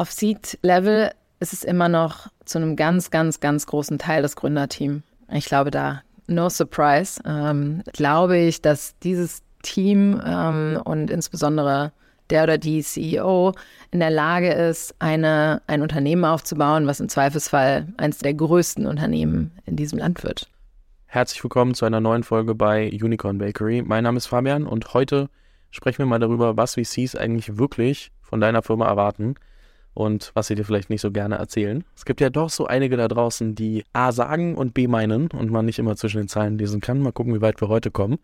Auf Seed-Level ist es immer noch zu einem ganz, ganz, ganz großen Teil das Gründerteam. Ich glaube, da, no surprise, ähm, glaube ich, dass dieses Team ähm, und insbesondere der oder die CEO in der Lage ist, eine, ein Unternehmen aufzubauen, was im Zweifelsfall eines der größten Unternehmen in diesem Land wird. Herzlich willkommen zu einer neuen Folge bei Unicorn Bakery. Mein Name ist Fabian und heute sprechen wir mal darüber, was VCs eigentlich wirklich von deiner Firma erwarten und was sie dir vielleicht nicht so gerne erzählen. Es gibt ja doch so einige da draußen, die A sagen und B meinen und man nicht immer zwischen den Zeilen lesen kann. Mal gucken, wie weit wir heute kommen.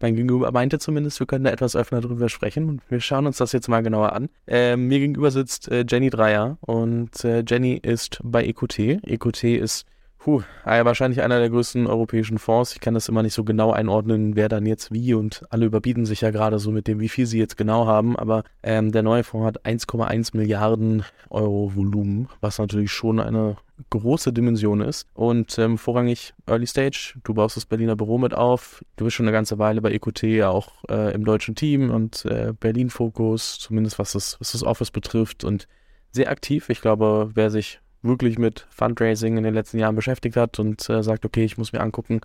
Mein Gegenüber meinte zumindest, wir können da etwas öfter drüber sprechen und wir schauen uns das jetzt mal genauer an. Äh, mir gegenüber sitzt äh, Jenny Dreier und äh, Jenny ist bei EQT. EQT ist Puh, ah wahrscheinlich einer der größten europäischen Fonds. Ich kann das immer nicht so genau einordnen, wer dann jetzt wie und alle überbieten sich ja gerade so mit dem, wie viel sie jetzt genau haben. Aber ähm, der neue Fonds hat 1,1 Milliarden Euro Volumen, was natürlich schon eine große Dimension ist. Und ähm, vorrangig Early Stage, du baust das Berliner Büro mit auf. Du bist schon eine ganze Weile bei EQT ja auch äh, im deutschen Team und äh, Berlin-Fokus, zumindest was das, was das Office betrifft und sehr aktiv. Ich glaube, wer sich wirklich mit Fundraising in den letzten Jahren beschäftigt hat und äh, sagt, okay, ich muss mir angucken,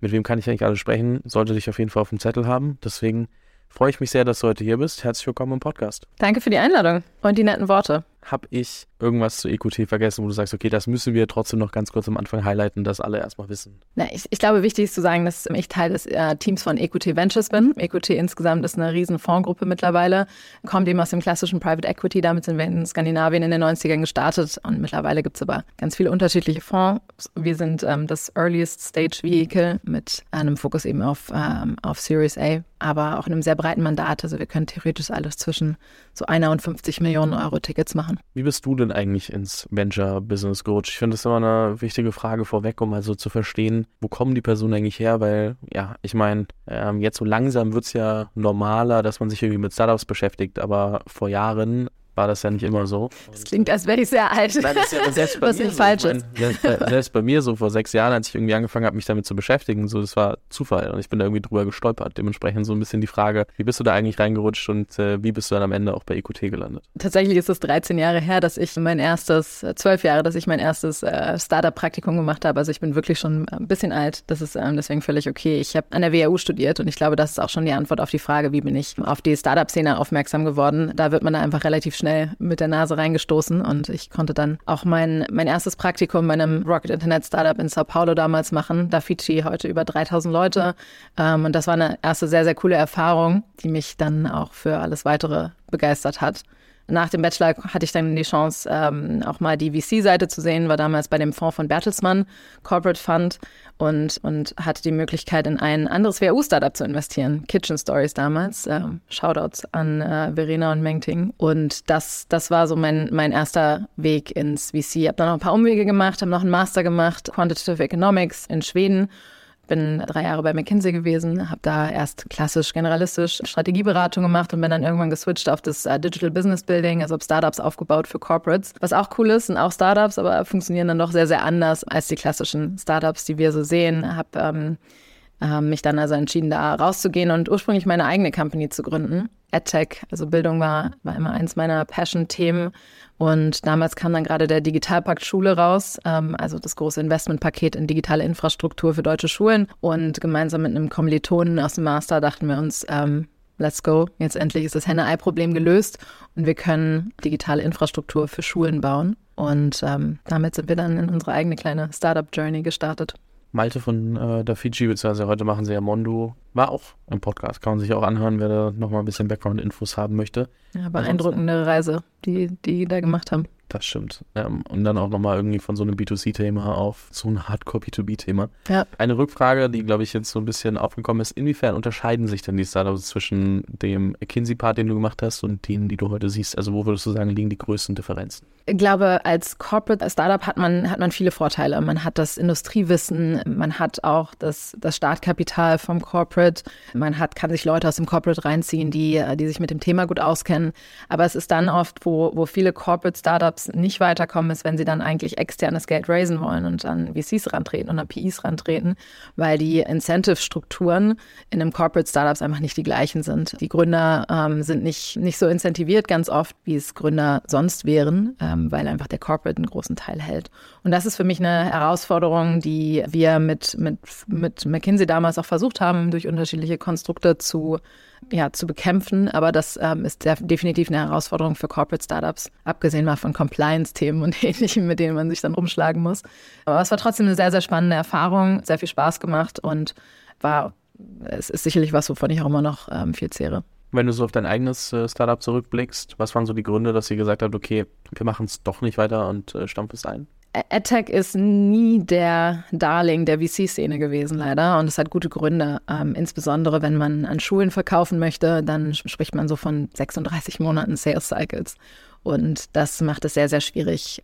mit wem kann ich eigentlich alles sprechen, sollte dich auf jeden Fall auf dem Zettel haben. Deswegen freue ich mich sehr, dass du heute hier bist. Herzlich willkommen im Podcast. Danke für die Einladung und die netten Worte habe ich irgendwas zu EQT vergessen, wo du sagst, okay, das müssen wir trotzdem noch ganz kurz am Anfang highlighten, dass alle erstmal wissen? Na, ich, ich, glaube, wichtig ist zu sagen, dass ich Teil des äh, Teams von EQT Ventures bin. EQT insgesamt ist eine riesen Fondsgruppe mittlerweile, kommt eben aus dem klassischen Private Equity. Damit sind wir in Skandinavien in den 90ern gestartet und mittlerweile gibt es aber ganz viele unterschiedliche Fonds. Wir sind ähm, das Earliest Stage Vehicle mit einem Fokus eben auf, ähm, auf Series A, aber auch in einem sehr breiten Mandat. Also wir können theoretisch alles zwischen so einer und 50 Millionen Euro Tickets machen. Wie bist du denn eigentlich ins Venture-Business gerutscht? Ich finde das immer eine wichtige Frage vorweg, um also zu verstehen, wo kommen die Personen eigentlich her? Weil, ja, ich meine, ähm, jetzt so langsam wird es ja normaler, dass man sich irgendwie mit Startups beschäftigt, aber vor Jahren war das ja nicht immer so. Das klingt, als wäre ich sehr alt. Nein, das ist ja selbst bei Was nicht so. falsch ist. Selbst bei, selbst bei mir so vor sechs Jahren, als ich irgendwie angefangen habe, mich damit zu beschäftigen, so das war Zufall und ich bin da irgendwie drüber gestolpert. Dementsprechend so ein bisschen die Frage, wie bist du da eigentlich reingerutscht und äh, wie bist du dann am Ende auch bei EQT gelandet? Tatsächlich ist es 13 Jahre her, dass ich mein erstes, äh, zwölf Jahre, dass ich mein erstes äh, Startup-Praktikum gemacht habe. Also ich bin wirklich schon ein bisschen alt. Das ist ähm, deswegen völlig okay. Ich habe an der WHU studiert und ich glaube, das ist auch schon die Antwort auf die Frage, wie bin ich auf die Startup-Szene aufmerksam geworden. Da wird man da einfach relativ schnell mit der Nase reingestoßen und ich konnte dann auch mein, mein erstes Praktikum bei einem Rocket Internet Startup in Sao Paulo damals machen. Da Fidschi heute über 3000 Leute. Ähm, und das war eine erste sehr, sehr coole Erfahrung, die mich dann auch für alles weitere begeistert hat. Nach dem Bachelor hatte ich dann die Chance, ähm, auch mal die VC-Seite zu sehen, war damals bei dem Fonds von Bertelsmann, Corporate Fund, und, und hatte die Möglichkeit, in ein anderes WU-Startup zu investieren. Kitchen Stories damals. Ähm, Shoutouts an äh, Verena und Mengting. Und das, das war so mein, mein erster Weg ins VC. Habe dann noch ein paar Umwege gemacht, habe noch einen Master gemacht, Quantitative Economics in Schweden bin drei Jahre bei McKinsey gewesen, habe da erst klassisch generalistisch Strategieberatung gemacht und bin dann irgendwann geswitcht auf das uh, Digital Business Building, also Startups aufgebaut für Corporates. Was auch cool ist, sind auch Startups, aber funktionieren dann doch sehr, sehr anders als die klassischen Startups, die wir so sehen. Habe ähm, äh, mich dann also entschieden, da rauszugehen und ursprünglich meine eigene Company zu gründen. EdTech, also Bildung war, war immer eins meiner Passion-Themen. Und damals kam dann gerade der Digitalpakt Schule raus, ähm, also das große Investmentpaket in digitale Infrastruktur für deutsche Schulen. Und gemeinsam mit einem Kommilitonen aus dem Master dachten wir uns, ähm, let's go, jetzt endlich ist das Henne-Ei-Problem gelöst und wir können digitale Infrastruktur für Schulen bauen. Und ähm, damit sind wir dann in unsere eigene kleine Startup-Journey gestartet. Malte von äh, der Fiji, beziehungsweise heute machen sie ja Mondo, war auch im Podcast. Kann man sich auch anhören, wer da nochmal ein bisschen Background-Infos haben möchte. Ja, beeindruckende Reise, die die da gemacht haben. Das stimmt. Ähm, und dann auch nochmal irgendwie von so einem B2C-Thema auf so ein Hardcore-B2B-Thema. Ja. Eine Rückfrage, die, glaube ich, jetzt so ein bisschen aufgekommen ist. Inwiefern unterscheiden sich denn die Startups zwischen dem McKinsey-Part, den du gemacht hast, und denen, die du heute siehst? Also wo würdest du sagen, liegen die größten Differenzen? Ich glaube, als Corporate Startup hat man, hat man viele Vorteile. Man hat das Industriewissen, man hat auch das, das Startkapital vom Corporate, man hat, kann sich Leute aus dem Corporate reinziehen, die, die sich mit dem Thema gut auskennen. Aber es ist dann oft, wo, wo viele Corporate Startups Startups nicht weiterkommen, ist, wenn sie dann eigentlich externes Geld raisen wollen und an VCs rantreten und an PIs rantreten, weil die Incentive-Strukturen in einem Corporate Startups einfach nicht die gleichen sind. Die Gründer ähm, sind nicht, nicht so incentiviert ganz oft, wie es Gründer sonst wären, ähm, weil einfach der Corporate einen großen Teil hält. Und das ist für mich eine Herausforderung, die wir mit, mit, mit McKinsey damals auch versucht haben, durch unterschiedliche Konstrukte zu ja, zu bekämpfen. Aber das ähm, ist definitiv eine Herausforderung für Corporate Startups, abgesehen mal von Compliance-Themen und ähnlichem, mit denen man sich dann rumschlagen muss. Aber es war trotzdem eine sehr, sehr spannende Erfahrung, sehr viel Spaß gemacht und war, es ist sicherlich was, wovon ich auch immer noch ähm, viel zehre. Wenn du so auf dein eigenes äh, Startup zurückblickst, was waren so die Gründe, dass ihr gesagt habt, okay, wir machen es doch nicht weiter und äh, es ein? AdTech ist nie der Darling der VC-Szene gewesen, leider. Und es hat gute Gründe. Ähm, insbesondere, wenn man an Schulen verkaufen möchte, dann spricht man so von 36 Monaten Sales Cycles. Und das macht es sehr, sehr schwierig,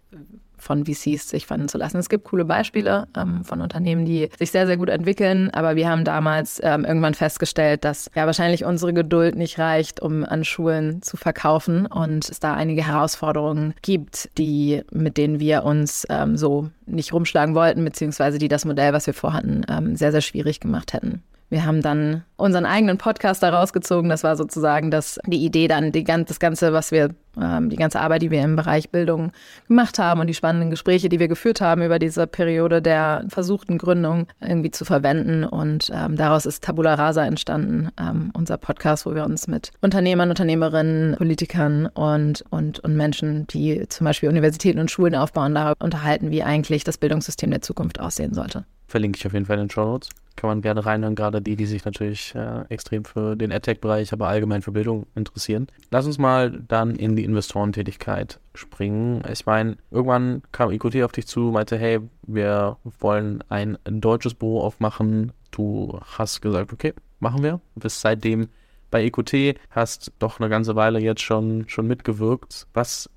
von VCs sich fanden zu lassen. Es gibt coole Beispiele ähm, von Unternehmen, die sich sehr, sehr gut entwickeln, aber wir haben damals ähm, irgendwann festgestellt, dass ja wahrscheinlich unsere Geduld nicht reicht, um an Schulen zu verkaufen und es da einige Herausforderungen gibt, die mit denen wir uns ähm, so nicht rumschlagen wollten, beziehungsweise die das Modell, was wir vorhatten, ähm, sehr, sehr schwierig gemacht hätten. Wir haben dann unseren eigenen Podcast daraus gezogen. Das war sozusagen das, die Idee, dann die, das Ganze, was wir, ähm, die ganze Arbeit, die wir im Bereich Bildung gemacht haben und die spannenden Gespräche, die wir geführt haben über diese Periode der versuchten Gründung irgendwie zu verwenden. Und ähm, daraus ist Tabula Rasa entstanden, ähm, unser Podcast, wo wir uns mit Unternehmern, Unternehmerinnen, Politikern und, und, und Menschen, die zum Beispiel Universitäten und Schulen aufbauen, darüber unterhalten, wie eigentlich das Bildungssystem der Zukunft aussehen sollte. Verlinke ich auf jeden Fall in den Show Notes kann man gerne reinhören, gerade die, die sich natürlich äh, extrem für den AdTech-Bereich, aber allgemein für Bildung interessieren. Lass uns mal dann in die Investorentätigkeit springen. Ich meine, irgendwann kam IQT auf dich zu, meinte, hey, wir wollen ein deutsches Büro aufmachen. Du hast gesagt, okay, machen wir. Du bist seitdem bei EQT, hast doch eine ganze Weile jetzt schon, schon mitgewirkt. Was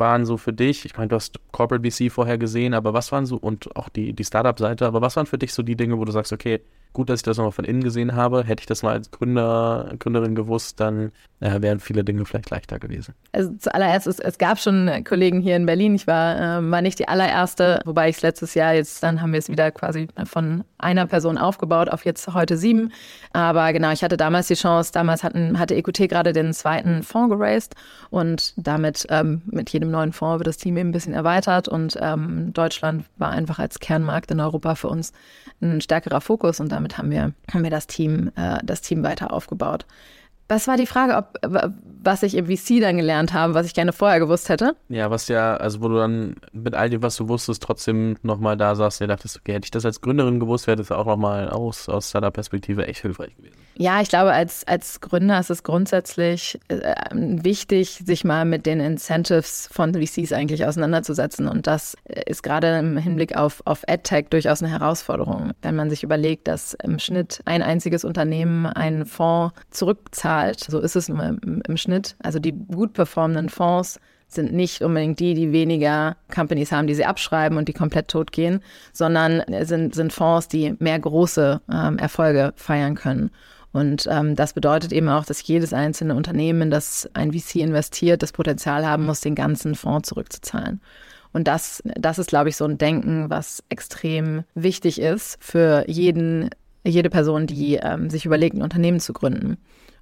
waren so für dich, ich meine, du hast Corporate VC vorher gesehen, aber was waren so, und auch die, die Startup-Seite, aber was waren für dich so die Dinge, wo du sagst, okay, gut, dass ich das nochmal von innen gesehen habe. Hätte ich das mal als Gründer, Gründerin gewusst, dann äh, wären viele Dinge vielleicht leichter gewesen. Also zuallererst, es, es gab schon Kollegen hier in Berlin. Ich war, äh, war nicht die allererste, wobei ich es letztes Jahr, jetzt dann haben wir es wieder quasi von einer Person aufgebaut auf jetzt heute sieben. Aber genau, ich hatte damals die Chance, damals hatten, hatte EQT gerade den zweiten Fonds geraced und damit ähm, mit jedem neuen Fonds wird das Team eben ein bisschen erweitert und ähm, Deutschland war einfach als Kernmarkt in Europa für uns ein stärkerer Fokus und damit haben wir, haben wir das Team, äh, das Team weiter aufgebaut. Was war die Frage, ob was ich im VC dann gelernt habe, was ich gerne vorher gewusst hätte? Ja, was ja, also wo du dann mit all dem, was du wusstest, trotzdem nochmal da saßt, und dachtest, okay, hätte ich das als Gründerin gewusst, wäre das auch nochmal aus, aus Startup-Perspektive echt hilfreich gewesen. Ja, ich glaube, als, als Gründer ist es grundsätzlich äh, wichtig, sich mal mit den Incentives von VCs eigentlich auseinanderzusetzen. Und das ist gerade im Hinblick auf, auf AdTech durchaus eine Herausforderung. Wenn man sich überlegt, dass im Schnitt ein einziges Unternehmen einen Fonds zurückzahlt, so ist es im, im Schnitt. Also die gut performenden Fonds sind nicht unbedingt die, die weniger Companies haben, die sie abschreiben und die komplett tot gehen, sondern sind, sind Fonds, die mehr große ähm, Erfolge feiern können. Und ähm, das bedeutet eben auch, dass jedes einzelne Unternehmen, das ein VC investiert, das Potenzial haben muss, den ganzen Fonds zurückzuzahlen. Und das, das ist, glaube ich, so ein Denken, was extrem wichtig ist für jeden, jede Person, die ähm, sich überlegt, ein Unternehmen zu gründen.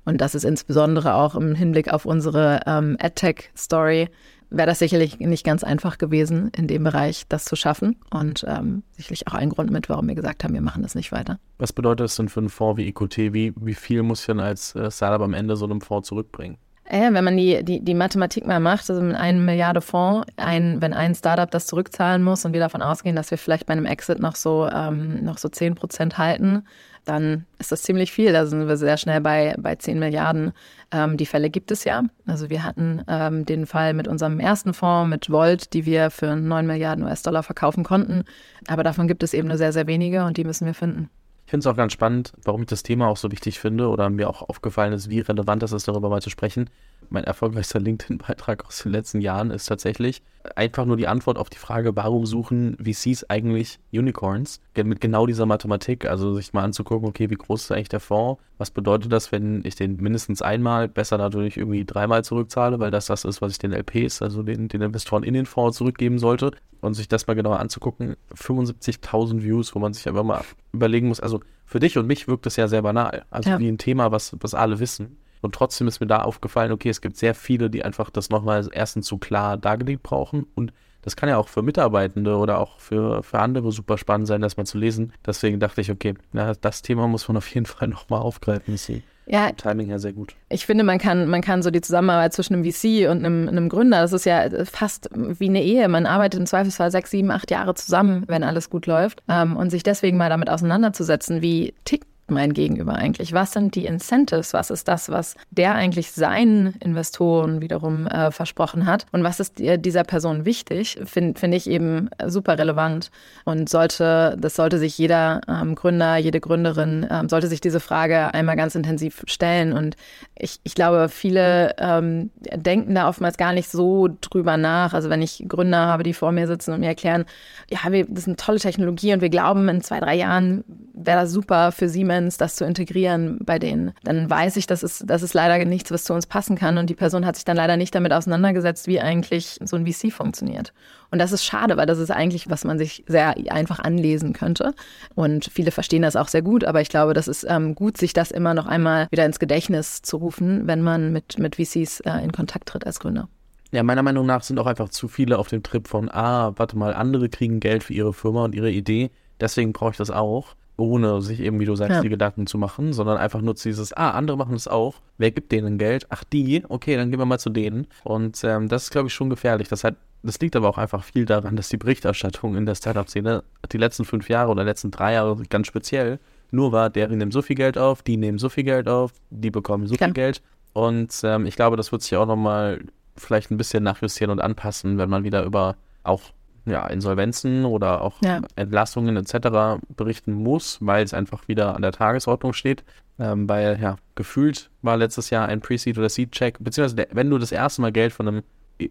Und das ist insbesondere auch im Hinblick auf unsere ähm, AdTech-Story wäre das sicherlich nicht ganz einfach gewesen, in dem Bereich das zu schaffen. Und ähm, sicherlich auch ein Grund mit, warum wir gesagt haben, wir machen das nicht weiter. Was bedeutet das denn für einen Fonds wie EQT? Wie, wie viel muss ich denn als äh, Startup am Ende so einem Fonds zurückbringen? Ja, wenn man die, die, die Mathematik mal macht, also mit einem Milliarde Fonds, ein, wenn ein Startup das zurückzahlen muss und wir davon ausgehen, dass wir vielleicht bei einem Exit noch so, ähm, noch so 10 Prozent halten, dann ist das ziemlich viel. Da sind wir sehr schnell bei, bei 10 Milliarden. Ähm, die Fälle gibt es ja. Also wir hatten ähm, den Fall mit unserem ersten Fonds, mit Volt, die wir für 9 Milliarden US-Dollar verkaufen konnten. Aber davon gibt es eben nur sehr, sehr wenige und die müssen wir finden. Ich finde es auch ganz spannend, warum ich das Thema auch so wichtig finde oder mir auch aufgefallen ist, wie relevant es ist, darüber mal zu sprechen. Mein erfolgreichster LinkedIn-Beitrag aus den letzten Jahren ist tatsächlich einfach nur die Antwort auf die Frage, warum suchen VCs eigentlich Unicorns? Mit genau dieser Mathematik, also sich mal anzugucken, okay, wie groß ist eigentlich der Fonds? Was bedeutet das, wenn ich den mindestens einmal, besser natürlich irgendwie dreimal zurückzahle, weil das das ist, was ich den LPs, also den, den Investoren in den Fonds zurückgeben sollte? Und sich das mal genauer anzugucken, 75.000 Views, wo man sich einfach mal überlegen muss, also für dich und mich wirkt das ja sehr banal. Also ja. wie ein Thema, was, was alle wissen. Und trotzdem ist mir da aufgefallen, okay, es gibt sehr viele, die einfach das nochmal erstens zu klar dargelegt brauchen. Und das kann ja auch für Mitarbeitende oder auch für, für andere super spannend sein, das mal zu lesen. Deswegen dachte ich, okay, na, das Thema muss man auf jeden Fall nochmal aufgreifen. Ist ja, Timing her sehr gut. Ich finde, man kann, man kann so die Zusammenarbeit zwischen einem VC und einem, einem Gründer, das ist ja fast wie eine Ehe. Man arbeitet im Zweifelsfall sechs, sieben, acht Jahre zusammen, wenn alles gut läuft. Ähm, und sich deswegen mal damit auseinanderzusetzen, wie tickt mein Gegenüber eigentlich? Was sind die Incentives? Was ist das, was der eigentlich seinen Investoren wiederum äh, versprochen hat? Und was ist dieser Person wichtig? Finde find ich eben super relevant. Und sollte, das sollte sich jeder ähm, Gründer, jede Gründerin, ähm, sollte sich diese Frage einmal ganz intensiv stellen. Und ich, ich glaube, viele ähm, denken da oftmals gar nicht so drüber nach. Also wenn ich Gründer habe, die vor mir sitzen und mir erklären, ja, wir, das ist eine tolle Technologie und wir glauben, in zwei, drei Jahren wäre das super für Siemens Performance, das zu integrieren bei denen, dann weiß ich, das ist, das ist leider nichts, was zu uns passen kann. Und die Person hat sich dann leider nicht damit auseinandergesetzt, wie eigentlich so ein VC funktioniert. Und das ist schade, weil das ist eigentlich, was man sich sehr einfach anlesen könnte. Und viele verstehen das auch sehr gut, aber ich glaube, das ist ähm, gut, sich das immer noch einmal wieder ins Gedächtnis zu rufen, wenn man mit, mit VCs äh, in Kontakt tritt als Gründer. Ja, meiner Meinung nach sind auch einfach zu viele auf dem Trip von, ah, warte mal, andere kriegen Geld für ihre Firma und ihre Idee, deswegen brauche ich das auch ohne sich eben, wie du sagst, ja. die Gedanken zu machen, sondern einfach nur dieses, ah, andere machen das auch. Wer gibt denen Geld? Ach, die? Okay, dann gehen wir mal zu denen. Und ähm, das ist, glaube ich, schon gefährlich. Das, hat, das liegt aber auch einfach viel daran, dass die Berichterstattung in der Startup-Szene die letzten fünf Jahre oder letzten drei Jahre ganz speziell nur war, deren nehmen so viel Geld auf, die nehmen so viel Geld auf, die bekommen so Klar. viel Geld. Und ähm, ich glaube, das wird sich auch nochmal vielleicht ein bisschen nachjustieren und anpassen, wenn man wieder über auch ja, Insolvenzen oder auch ja. Entlassungen etc. berichten muss, weil es einfach wieder an der Tagesordnung steht. Ähm, weil, ja, gefühlt war letztes Jahr ein Pre-Seed oder Seed-Check, beziehungsweise wenn du das erste Mal Geld von einem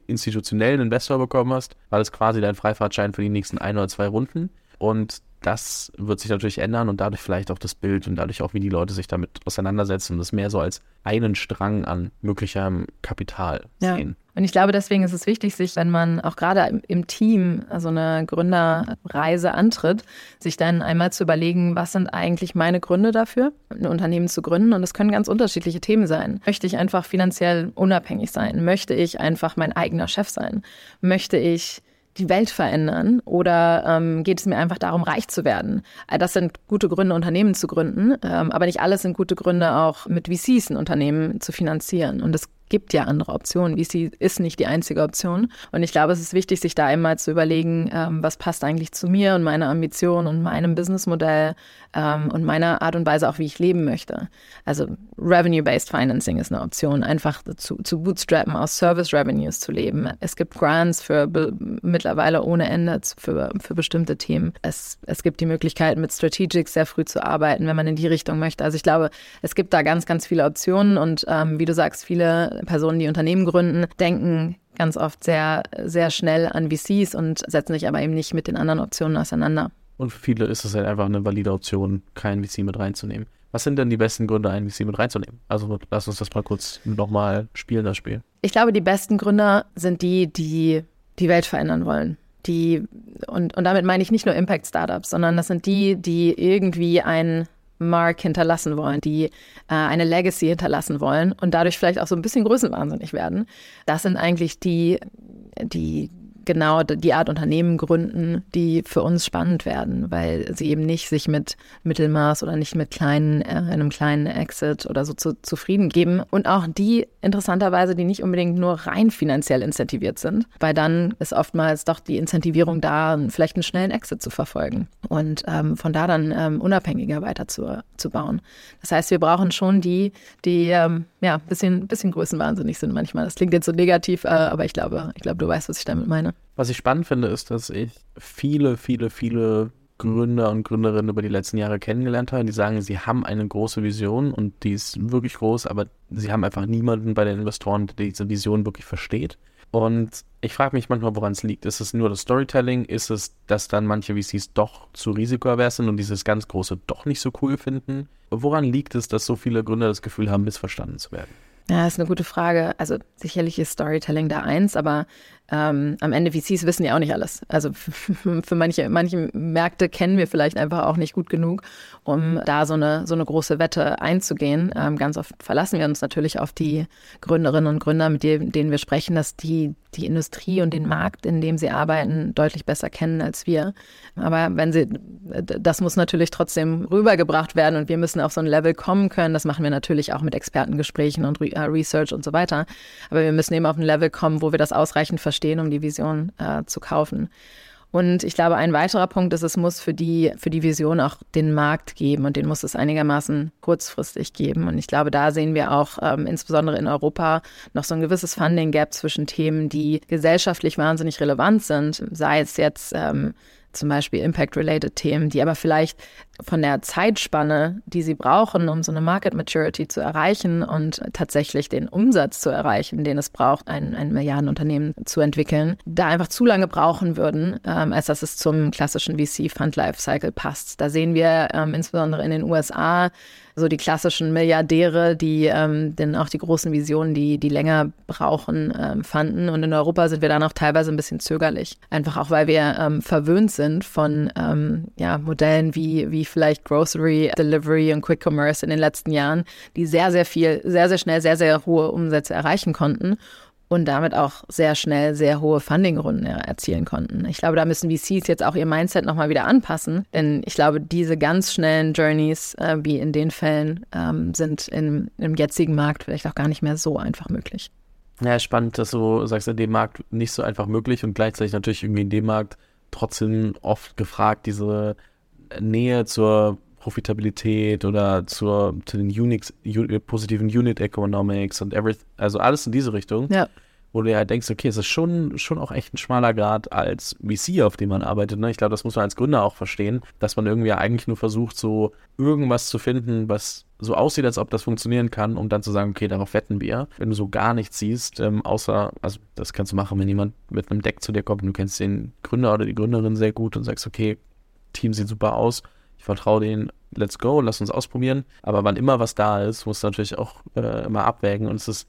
institutionellen Investor bekommen hast, war das quasi dein Freifahrtschein für die nächsten ein oder zwei Runden. Und das wird sich natürlich ändern und dadurch vielleicht auch das Bild und dadurch auch, wie die Leute sich damit auseinandersetzen und das mehr so als einen Strang an möglichem Kapital sehen. Ja. Und ich glaube, deswegen ist es wichtig, sich, wenn man auch gerade im Team so eine Gründerreise antritt, sich dann einmal zu überlegen, was sind eigentlich meine Gründe dafür, ein Unternehmen zu gründen. Und es können ganz unterschiedliche Themen sein. Möchte ich einfach finanziell unabhängig sein? Möchte ich einfach mein eigener Chef sein? Möchte ich die Welt verändern oder ähm, geht es mir einfach darum, reich zu werden? Äh, das sind gute Gründe, Unternehmen zu gründen, ähm, aber nicht alles sind gute Gründe, auch mit VCs ein Unternehmen zu finanzieren. Und es gibt ja andere Optionen. VC ist nicht die einzige Option. Und ich glaube, es ist wichtig, sich da einmal zu überlegen, ähm, was passt eigentlich zu mir und meiner Ambition und meinem Businessmodell ähm, und meiner Art und Weise auch, wie ich leben möchte. Also Revenue-Based Financing ist eine Option, einfach zu, zu bootstrappen, aus Service Revenues zu leben. Es gibt Grants für mittlerweile ohne Ende für, für bestimmte Themen. Es, es gibt die Möglichkeit, mit Strategics sehr früh zu arbeiten, wenn man in die Richtung möchte. Also ich glaube, es gibt da ganz, ganz viele Optionen und ähm, wie du sagst, viele Personen, die Unternehmen gründen, denken ganz oft sehr, sehr schnell an VCs und setzen sich aber eben nicht mit den anderen Optionen auseinander. Und für viele ist es halt einfach eine valide Option, kein VC mit reinzunehmen. Was sind denn die besten Gründe, einen VC mit reinzunehmen? Also lass uns das mal kurz nochmal spielen, das Spiel. Ich glaube, die besten Gründer sind die, die die Welt verändern wollen. Die, und, und damit meine ich nicht nur Impact-Startups, sondern das sind die, die irgendwie ein Mark hinterlassen wollen, die äh, eine Legacy hinterlassen wollen und dadurch vielleicht auch so ein bisschen größenwahnsinnig werden. Das sind eigentlich die, die genau die Art Unternehmen gründen, die für uns spannend werden, weil sie eben nicht sich mit Mittelmaß oder nicht mit kleinen, äh, einem kleinen Exit oder so zu, zufrieden geben. Und auch die interessanterweise, die nicht unbedingt nur rein finanziell incentiviert sind, weil dann ist oftmals doch die Incentivierung da, vielleicht einen schnellen Exit zu verfolgen und ähm, von da dann ähm, unabhängiger weiter zu, zu bauen. Das heißt, wir brauchen schon die, die ähm, ja, ein bisschen, bisschen größenwahnsinnig sind manchmal. Das klingt jetzt so negativ, äh, aber ich glaube, ich glaube, du weißt, was ich damit meine. Was ich spannend finde, ist, dass ich viele, viele, viele Gründer und Gründerinnen über die letzten Jahre kennengelernt habe, die sagen, sie haben eine große Vision und die ist wirklich groß, aber sie haben einfach niemanden bei den Investoren, der diese Vision wirklich versteht. Und ich frage mich manchmal, woran es liegt. Ist es nur das Storytelling? Ist es, dass dann manche VCs doch zu risikoavers sind und dieses ganz große doch nicht so cool finden? Woran liegt es, dass so viele Gründer das Gefühl haben, missverstanden zu werden? Ja, ist eine gute Frage. Also sicherlich ist Storytelling da eins, aber ähm, am Ende VCs wissen ja auch nicht alles. Also für manche, manche Märkte kennen wir vielleicht einfach auch nicht gut genug, um da so eine, so eine große Wette einzugehen. Ähm, ganz oft verlassen wir uns natürlich auf die Gründerinnen und Gründer, mit denen wir sprechen, dass die die Industrie und den Markt, in dem sie arbeiten, deutlich besser kennen als wir. Aber wenn sie, das muss natürlich trotzdem rübergebracht werden und wir müssen auf so ein Level kommen können. Das machen wir natürlich auch mit Expertengesprächen und äh, Research und so weiter. Aber wir müssen eben auf ein Level kommen, wo wir das ausreichend verstehen verstehen, um die Vision äh, zu kaufen. Und ich glaube, ein weiterer Punkt ist, es muss für die, für die Vision auch den Markt geben und den muss es einigermaßen kurzfristig geben. Und ich glaube, da sehen wir auch ähm, insbesondere in Europa noch so ein gewisses Funding-Gap zwischen Themen, die gesellschaftlich wahnsinnig relevant sind, sei es jetzt ähm, zum Beispiel Impact-related Themen, die aber vielleicht von der Zeitspanne, die sie brauchen, um so eine Market Maturity zu erreichen und tatsächlich den Umsatz zu erreichen, den es braucht, ein, ein Milliardenunternehmen zu entwickeln, da einfach zu lange brauchen würden, ähm, als dass es zum klassischen VC-Fund-Life-Cycle passt. Da sehen wir ähm, insbesondere in den USA so die klassischen Milliardäre, die ähm, denn auch die großen Visionen, die, die länger brauchen, ähm, fanden. Und in Europa sind wir dann auch teilweise ein bisschen zögerlich. Einfach auch, weil wir ähm, verwöhnt sind von ähm, ja, Modellen wie, wie vielleicht Grocery, Delivery und Quick Commerce in den letzten Jahren, die sehr, sehr viel, sehr, sehr schnell, sehr, sehr hohe Umsätze erreichen konnten und damit auch sehr schnell sehr hohe Fundingrunden erzielen konnten. Ich glaube, da müssen VCs jetzt auch ihr Mindset nochmal wieder anpassen, denn ich glaube, diese ganz schnellen Journeys, äh, wie in den Fällen, ähm, sind in, im jetzigen Markt vielleicht auch gar nicht mehr so einfach möglich. Ja, spannend, dass du sagst, in dem Markt nicht so einfach möglich und gleichzeitig natürlich irgendwie in dem Markt trotzdem oft gefragt, diese Nähe zur Profitabilität oder zur, zu den Unix, positiven Unit Economics und everything, also alles in diese Richtung. Ja. Wo du ja denkst, okay, es ist schon, schon auch echt ein schmaler Grad als VC, auf dem man arbeitet. Ne? Ich glaube, das muss man als Gründer auch verstehen, dass man irgendwie eigentlich nur versucht, so irgendwas zu finden, was so aussieht, als ob das funktionieren kann, um dann zu sagen, okay, darauf wetten wir. Wenn du so gar nichts siehst, ähm, außer, also das kannst du machen, wenn jemand mit einem Deck zu dir kommt und du kennst den Gründer oder die Gründerin sehr gut und sagst, okay, Team sieht super aus, ich vertraue denen, let's go, lass uns ausprobieren. Aber wann immer was da ist, muss natürlich auch äh, immer abwägen. Und es ist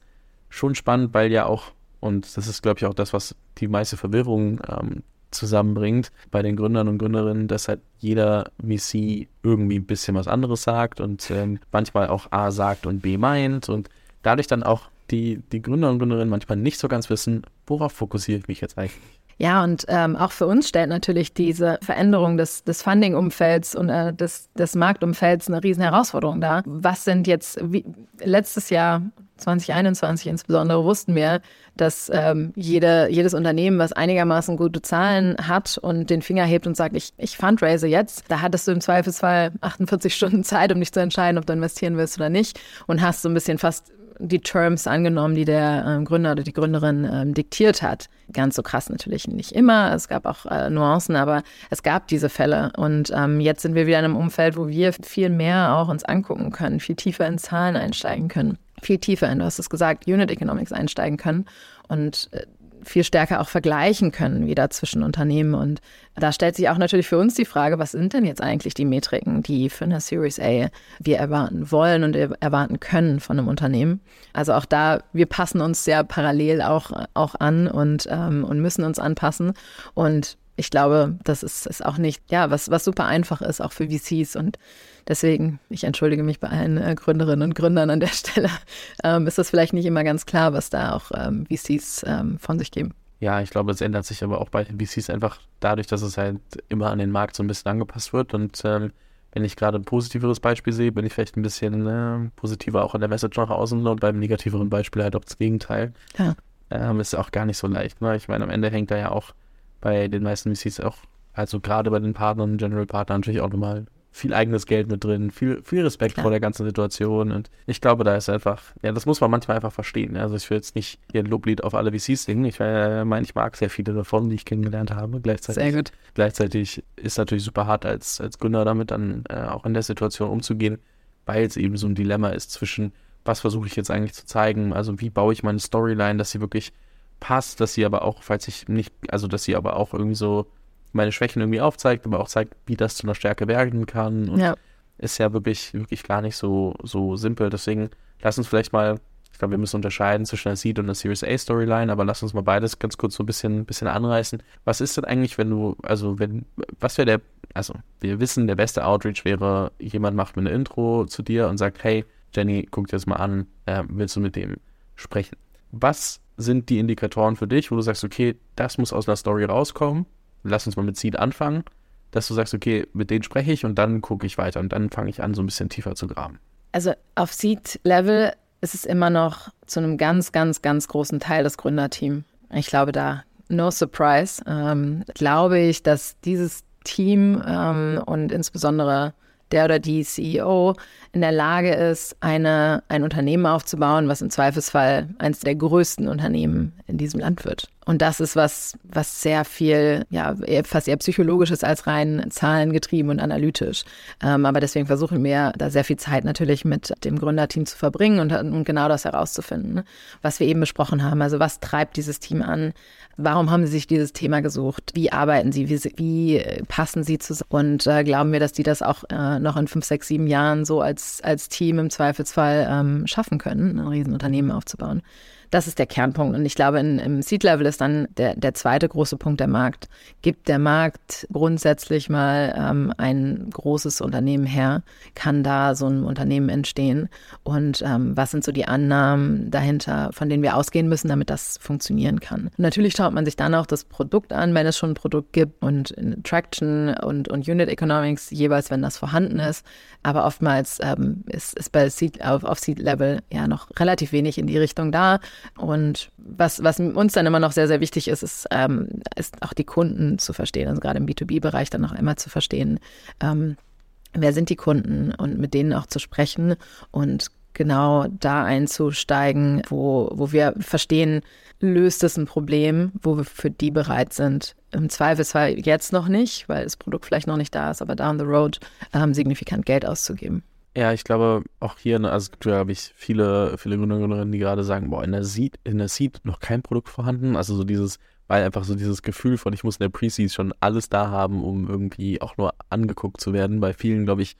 schon spannend, weil ja auch, und das ist, glaube ich, auch das, was die meiste Verwirrung ähm, zusammenbringt bei den Gründern und Gründerinnen, dass halt jeder VC irgendwie ein bisschen was anderes sagt und ähm, manchmal auch A sagt und B meint und dadurch dann auch die, die Gründer und Gründerinnen manchmal nicht so ganz wissen, worauf fokussiere ich mich jetzt eigentlich. Ja, und ähm, auch für uns stellt natürlich diese Veränderung des, des Funding-Umfelds und äh, des, des Marktumfelds eine riesen Herausforderung dar. Was sind jetzt, wie, letztes Jahr 2021 insbesondere wussten wir, dass ähm, jede, jedes Unternehmen, was einigermaßen gute Zahlen hat und den Finger hebt und sagt, ich, ich fundraise jetzt, da hattest du im Zweifelsfall 48 Stunden Zeit, um dich zu entscheiden, ob du investieren willst oder nicht und hast so ein bisschen fast die Terms angenommen, die der ähm, Gründer oder die Gründerin ähm, diktiert hat. Ganz so krass natürlich nicht immer. Es gab auch äh, Nuancen, aber es gab diese Fälle. Und ähm, jetzt sind wir wieder in einem Umfeld, wo wir viel mehr auch uns angucken können, viel tiefer in Zahlen einsteigen können, viel tiefer in, du hast es gesagt, Unit Economics einsteigen können. Und äh, viel stärker auch vergleichen können wieder zwischen Unternehmen. Und da stellt sich auch natürlich für uns die Frage, was sind denn jetzt eigentlich die Metriken, die für eine Series A wir erwarten wollen und erwarten können von einem Unternehmen. Also auch da, wir passen uns sehr parallel auch, auch an und, ähm, und müssen uns anpassen. Und ich glaube, das ist, ist auch nicht, ja, was, was super einfach ist, auch für VCs. Und deswegen, ich entschuldige mich bei allen äh, Gründerinnen und Gründern an der Stelle, ähm, ist das vielleicht nicht immer ganz klar, was da auch ähm, VCs ähm, von sich geben. Ja, ich glaube, es ändert sich aber auch bei den VCs einfach dadurch, dass es halt immer an den Markt so ein bisschen angepasst wird. Und ähm, wenn ich gerade ein positiveres Beispiel sehe, bin ich vielleicht ein bisschen äh, positiver auch an der Message nach außen und beim negativeren Beispiel halt auch das Gegenteil. Ja. Ähm, ist auch gar nicht so leicht. Ne? Ich meine, am Ende hängt da ja auch bei den meisten VCs auch, also gerade bei den Partnern, General Partner natürlich auch nochmal viel eigenes Geld mit drin, viel, viel Respekt Klar. vor der ganzen Situation. Und ich glaube, da ist einfach, ja, das muss man manchmal einfach verstehen. Also ich will jetzt nicht hier ein Loblied auf alle VCs singen. Ich äh, meine, ich mag sehr viele davon, die ich kennengelernt habe. Gleichzeitig, sehr gut. Gleichzeitig ist natürlich super hart als, als Gründer damit dann äh, auch in der Situation umzugehen, weil es eben so ein Dilemma ist zwischen, was versuche ich jetzt eigentlich zu zeigen, also wie baue ich meine Storyline, dass sie wirklich passt, dass sie aber auch, falls ich nicht, also dass sie aber auch irgendwie so meine Schwächen irgendwie aufzeigt, aber auch zeigt, wie das zu einer Stärke werden kann. Und ja. ist ja wirklich, wirklich gar nicht so, so simpel. Deswegen lass uns vielleicht mal, ich glaube, wir müssen unterscheiden zwischen einer Seed und einer Series A Storyline, aber lass uns mal beides ganz kurz so ein bisschen, bisschen anreißen. Was ist denn eigentlich, wenn du, also wenn, was wäre der, also wir wissen, der beste Outreach wäre, jemand macht mir eine Intro zu dir und sagt, hey, Jenny, guck dir das mal an, äh, willst du mit dem sprechen? Was sind die Indikatoren für dich, wo du sagst, okay, das muss aus einer Story rauskommen lass uns mal mit Seed anfangen, dass du sagst, okay, mit denen spreche ich und dann gucke ich weiter und dann fange ich an, so ein bisschen tiefer zu graben. Also auf Seed-Level ist es immer noch zu einem ganz, ganz, ganz großen Teil das Gründerteam. Ich glaube, da, no surprise, ähm, glaube ich, dass dieses Team ähm, und insbesondere der oder die CEO in der Lage ist, eine, ein Unternehmen aufzubauen, was im Zweifelsfall eines der größten Unternehmen in diesem Land wird. Und das ist was, was sehr viel, ja, fast eher psychologisch ist als rein zahlengetrieben und analytisch. Ähm, aber deswegen versuchen wir da sehr viel Zeit natürlich mit dem Gründerteam zu verbringen und, und genau das herauszufinden, ne? was wir eben besprochen haben. Also was treibt dieses Team an? Warum haben sie sich dieses Thema gesucht? Wie arbeiten sie? Wie, wie passen sie zusammen? Und äh, glauben wir, dass die das auch äh, noch in fünf, sechs, sieben Jahren so als, als Team im Zweifelsfall ähm, schaffen können, ein Riesenunternehmen aufzubauen? Das ist der Kernpunkt. Und ich glaube, in, im Seed-Level ist dann der, der zweite große Punkt der Markt. Gibt der Markt grundsätzlich mal ähm, ein großes Unternehmen her? Kann da so ein Unternehmen entstehen? Und ähm, was sind so die Annahmen dahinter, von denen wir ausgehen müssen, damit das funktionieren kann? natürlich schaut man sich dann auch das Produkt an, wenn es schon ein Produkt gibt und Traction und, und Unit Economics jeweils, wenn das vorhanden ist. Aber oftmals ähm, ist, ist bei Seed, auf, auf Seed-Level ja noch relativ wenig in die Richtung da. Und was, was uns dann immer noch sehr, sehr wichtig ist, ist, ähm, ist auch die Kunden zu verstehen, also gerade im B2B-Bereich dann noch einmal zu verstehen, ähm, wer sind die Kunden und mit denen auch zu sprechen und genau da einzusteigen, wo, wo wir verstehen, löst es ein Problem, wo wir für die bereit sind. Im Zweifelsfall jetzt noch nicht, weil das Produkt vielleicht noch nicht da ist, aber down the road ähm, signifikant Geld auszugeben. Ja, ich glaube auch hier, ne, also es gibt, glaube ich, viele, viele Gründer Gründerinnen, die gerade sagen, boah, in der Seed, in der Seed noch kein Produkt vorhanden. Also so dieses, weil einfach so dieses Gefühl von, ich muss in der Pre-Seed schon alles da haben, um irgendwie auch nur angeguckt zu werden, bei vielen, glaube ich,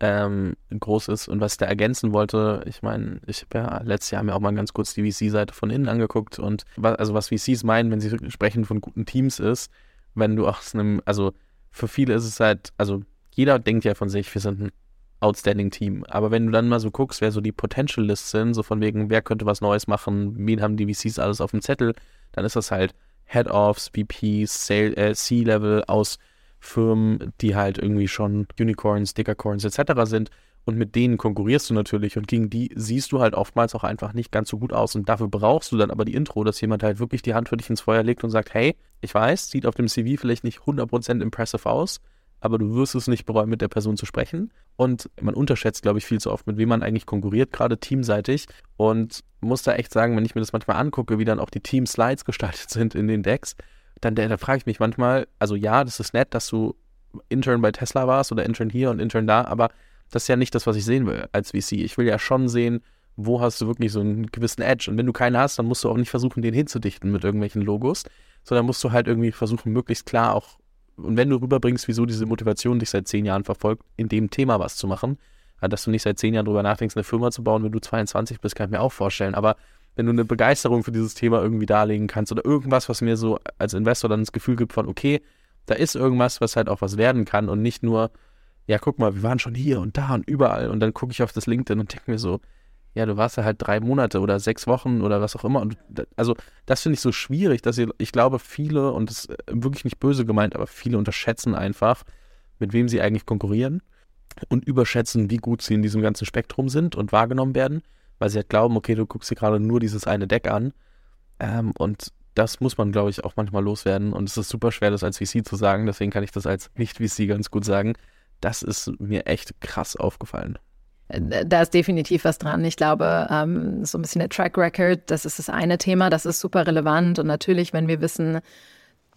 ähm, groß ist. Und was ich da ergänzen wollte, ich meine, ich habe ja letztes Jahr mir auch mal ganz kurz die VC-Seite von innen angeguckt und was, also was VCs meinen, wenn sie sprechen von guten Teams ist, wenn du aus einem, also für viele ist es halt, also jeder denkt ja von sich, wir sind ein outstanding Team. Aber wenn du dann mal so guckst, wer so die Potential Lists sind, so von wegen, wer könnte was Neues machen, wen haben die VCs alles auf dem Zettel, dann ist das halt Head-Offs, VPs, äh, C-Level aus Firmen, die halt irgendwie schon Unicorns, Dickercorns etc. sind. Und mit denen konkurrierst du natürlich und gegen die siehst du halt oftmals auch einfach nicht ganz so gut aus. Und dafür brauchst du dann aber die Intro, dass jemand halt wirklich die Hand für dich ins Feuer legt und sagt, hey, ich weiß, sieht auf dem CV vielleicht nicht 100% impressive aus, aber du wirst es nicht bereuen, mit der Person zu sprechen. Und man unterschätzt, glaube ich, viel zu oft, mit wem man eigentlich konkurriert, gerade teamseitig. Und muss da echt sagen, wenn ich mir das manchmal angucke, wie dann auch die Team-Slides gestaltet sind in den Decks, dann da frage ich mich manchmal, also ja, das ist nett, dass du Intern bei Tesla warst oder Intern hier und Intern da, aber das ist ja nicht das, was ich sehen will als VC. Ich will ja schon sehen, wo hast du wirklich so einen gewissen Edge. Und wenn du keinen hast, dann musst du auch nicht versuchen, den hinzudichten mit irgendwelchen Logos, sondern musst du halt irgendwie versuchen, möglichst klar auch, und wenn du rüberbringst, wieso diese Motivation dich seit zehn Jahren verfolgt, in dem Thema was zu machen, dass du nicht seit zehn Jahren drüber nachdenkst, eine Firma zu bauen, wenn du 22 bist, kann ich mir auch vorstellen. Aber wenn du eine Begeisterung für dieses Thema irgendwie darlegen kannst oder irgendwas, was mir so als Investor dann das Gefühl gibt von, okay, da ist irgendwas, was halt auch was werden kann und nicht nur, ja, guck mal, wir waren schon hier und da und überall und dann gucke ich auf das LinkedIn und denke mir so, ja, du warst ja halt drei Monate oder sechs Wochen oder was auch immer. Und also das finde ich so schwierig, dass ihr, ich glaube, viele, und das ist wirklich nicht böse gemeint, aber viele unterschätzen einfach, mit wem sie eigentlich konkurrieren und überschätzen, wie gut sie in diesem ganzen Spektrum sind und wahrgenommen werden weil sie halt glauben, okay, du guckst dir gerade nur dieses eine Deck an. Ähm, und das muss man, glaube ich, auch manchmal loswerden. Und es ist super schwer, das als VC zu sagen. Deswegen kann ich das als Nicht-VC ganz gut sagen, das ist mir echt krass aufgefallen. Äh, da ist definitiv was dran. Ich glaube, ähm, so ein bisschen der Track Record, das ist das eine Thema, das ist super relevant. Und natürlich, wenn wir wissen,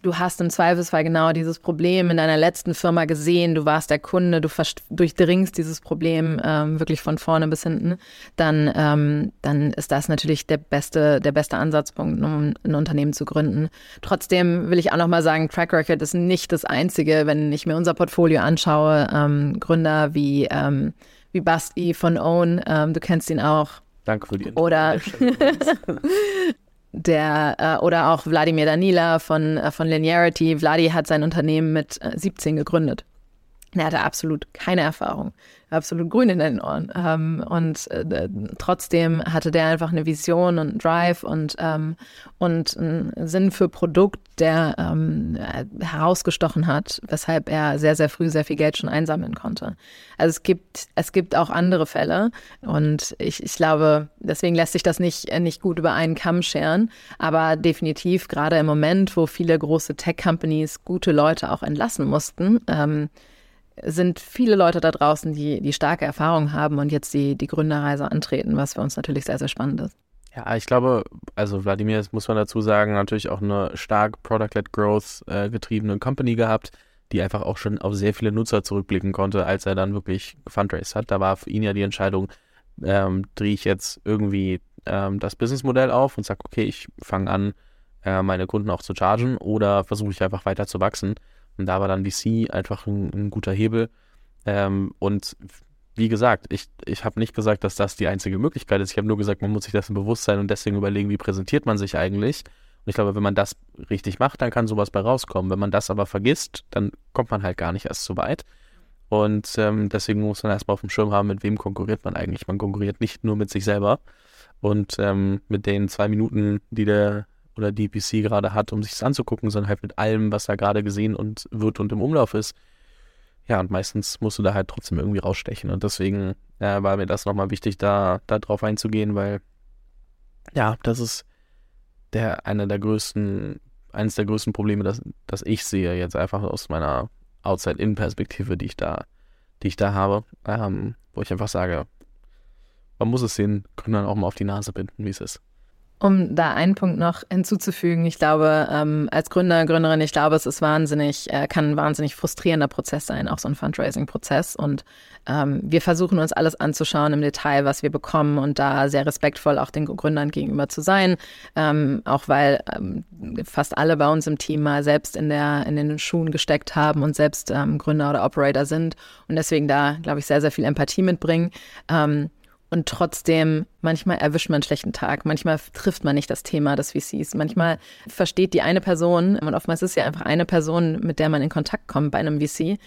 du hast im Zweifelsfall genau dieses Problem in deiner letzten Firma gesehen, du warst der Kunde, du durchdringst dieses Problem ähm, wirklich von vorne bis hinten, dann, ähm, dann ist das natürlich der beste, der beste Ansatzpunkt, um ein Unternehmen zu gründen. Trotzdem will ich auch nochmal sagen, Track Record ist nicht das Einzige, wenn ich mir unser Portfolio anschaue, Gründer wie, wie Basti von Own, ähm, du kennst ihn auch. Danke für die Info. Oder der äh, oder auch Wladimir Danila von, äh, von Linearity. Vladi hat sein Unternehmen mit äh, 17 gegründet. Er hatte absolut keine Erfahrung absolut grün in den Ohren. Ähm, und äh, trotzdem hatte der einfach eine Vision und einen Drive und, ähm, und einen Sinn für Produkt, der ähm, herausgestochen hat, weshalb er sehr, sehr früh sehr viel Geld schon einsammeln konnte. Also es gibt, es gibt auch andere Fälle und ich, ich glaube, deswegen lässt sich das nicht, nicht gut über einen Kamm scheren, aber definitiv gerade im Moment, wo viele große Tech-Companies gute Leute auch entlassen mussten, ähm, sind viele Leute da draußen, die, die starke Erfahrung haben und jetzt die, die Gründerreise antreten, was für uns natürlich sehr, sehr spannend ist. Ja, ich glaube, also Wladimir, das muss man dazu sagen, natürlich auch eine stark Product-led Growth äh, getriebene Company gehabt, die einfach auch schon auf sehr viele Nutzer zurückblicken konnte, als er dann wirklich Fundraise hat. Da war für ihn ja die Entscheidung, ähm, drehe ich jetzt irgendwie ähm, das Businessmodell auf und sage, okay, ich fange an, äh, meine Kunden auch zu chargen oder versuche ich einfach weiter zu wachsen. Und da war dann VC einfach ein, ein guter Hebel. Ähm, und wie gesagt, ich, ich habe nicht gesagt, dass das die einzige Möglichkeit ist. Ich habe nur gesagt, man muss sich dessen bewusst sein und deswegen überlegen, wie präsentiert man sich eigentlich. Und ich glaube, wenn man das richtig macht, dann kann sowas bei rauskommen. Wenn man das aber vergisst, dann kommt man halt gar nicht erst so weit. Und ähm, deswegen muss man erstmal auf dem Schirm haben, mit wem konkurriert man eigentlich. Man konkurriert nicht nur mit sich selber. Und ähm, mit den zwei Minuten, die der oder die PC gerade hat, um sich das anzugucken, sondern halt mit allem, was da gerade gesehen und wird und im Umlauf ist. Ja, und meistens musst du da halt trotzdem irgendwie rausstechen. Und deswegen ja, war mir das nochmal wichtig, da, da drauf einzugehen, weil ja, das ist der einer der größten, eines der größten Probleme, das, das ich sehe, jetzt einfach aus meiner Outside-In-Perspektive, die ich da, die ich da habe, ähm, wo ich einfach sage, man muss es den Gründern auch mal auf die Nase binden, wie es ist. Um da einen Punkt noch hinzuzufügen, ich glaube, ähm, als Gründer, Gründerin, ich glaube, es ist wahnsinnig, äh, kann ein wahnsinnig frustrierender Prozess sein, auch so ein Fundraising-Prozess. Und ähm, wir versuchen uns alles anzuschauen im Detail, was wir bekommen und da sehr respektvoll auch den Gründern gegenüber zu sein. Ähm, auch weil ähm, fast alle bei uns im Team mal selbst in, der, in den Schuhen gesteckt haben und selbst ähm, Gründer oder Operator sind und deswegen da, glaube ich, sehr, sehr viel Empathie mitbringen. Und trotzdem, manchmal erwischt man einen schlechten Tag, manchmal trifft man nicht das Thema des VCs, manchmal versteht die eine Person, und oftmals ist es ja einfach eine Person, mit der man in Kontakt kommt bei einem VC,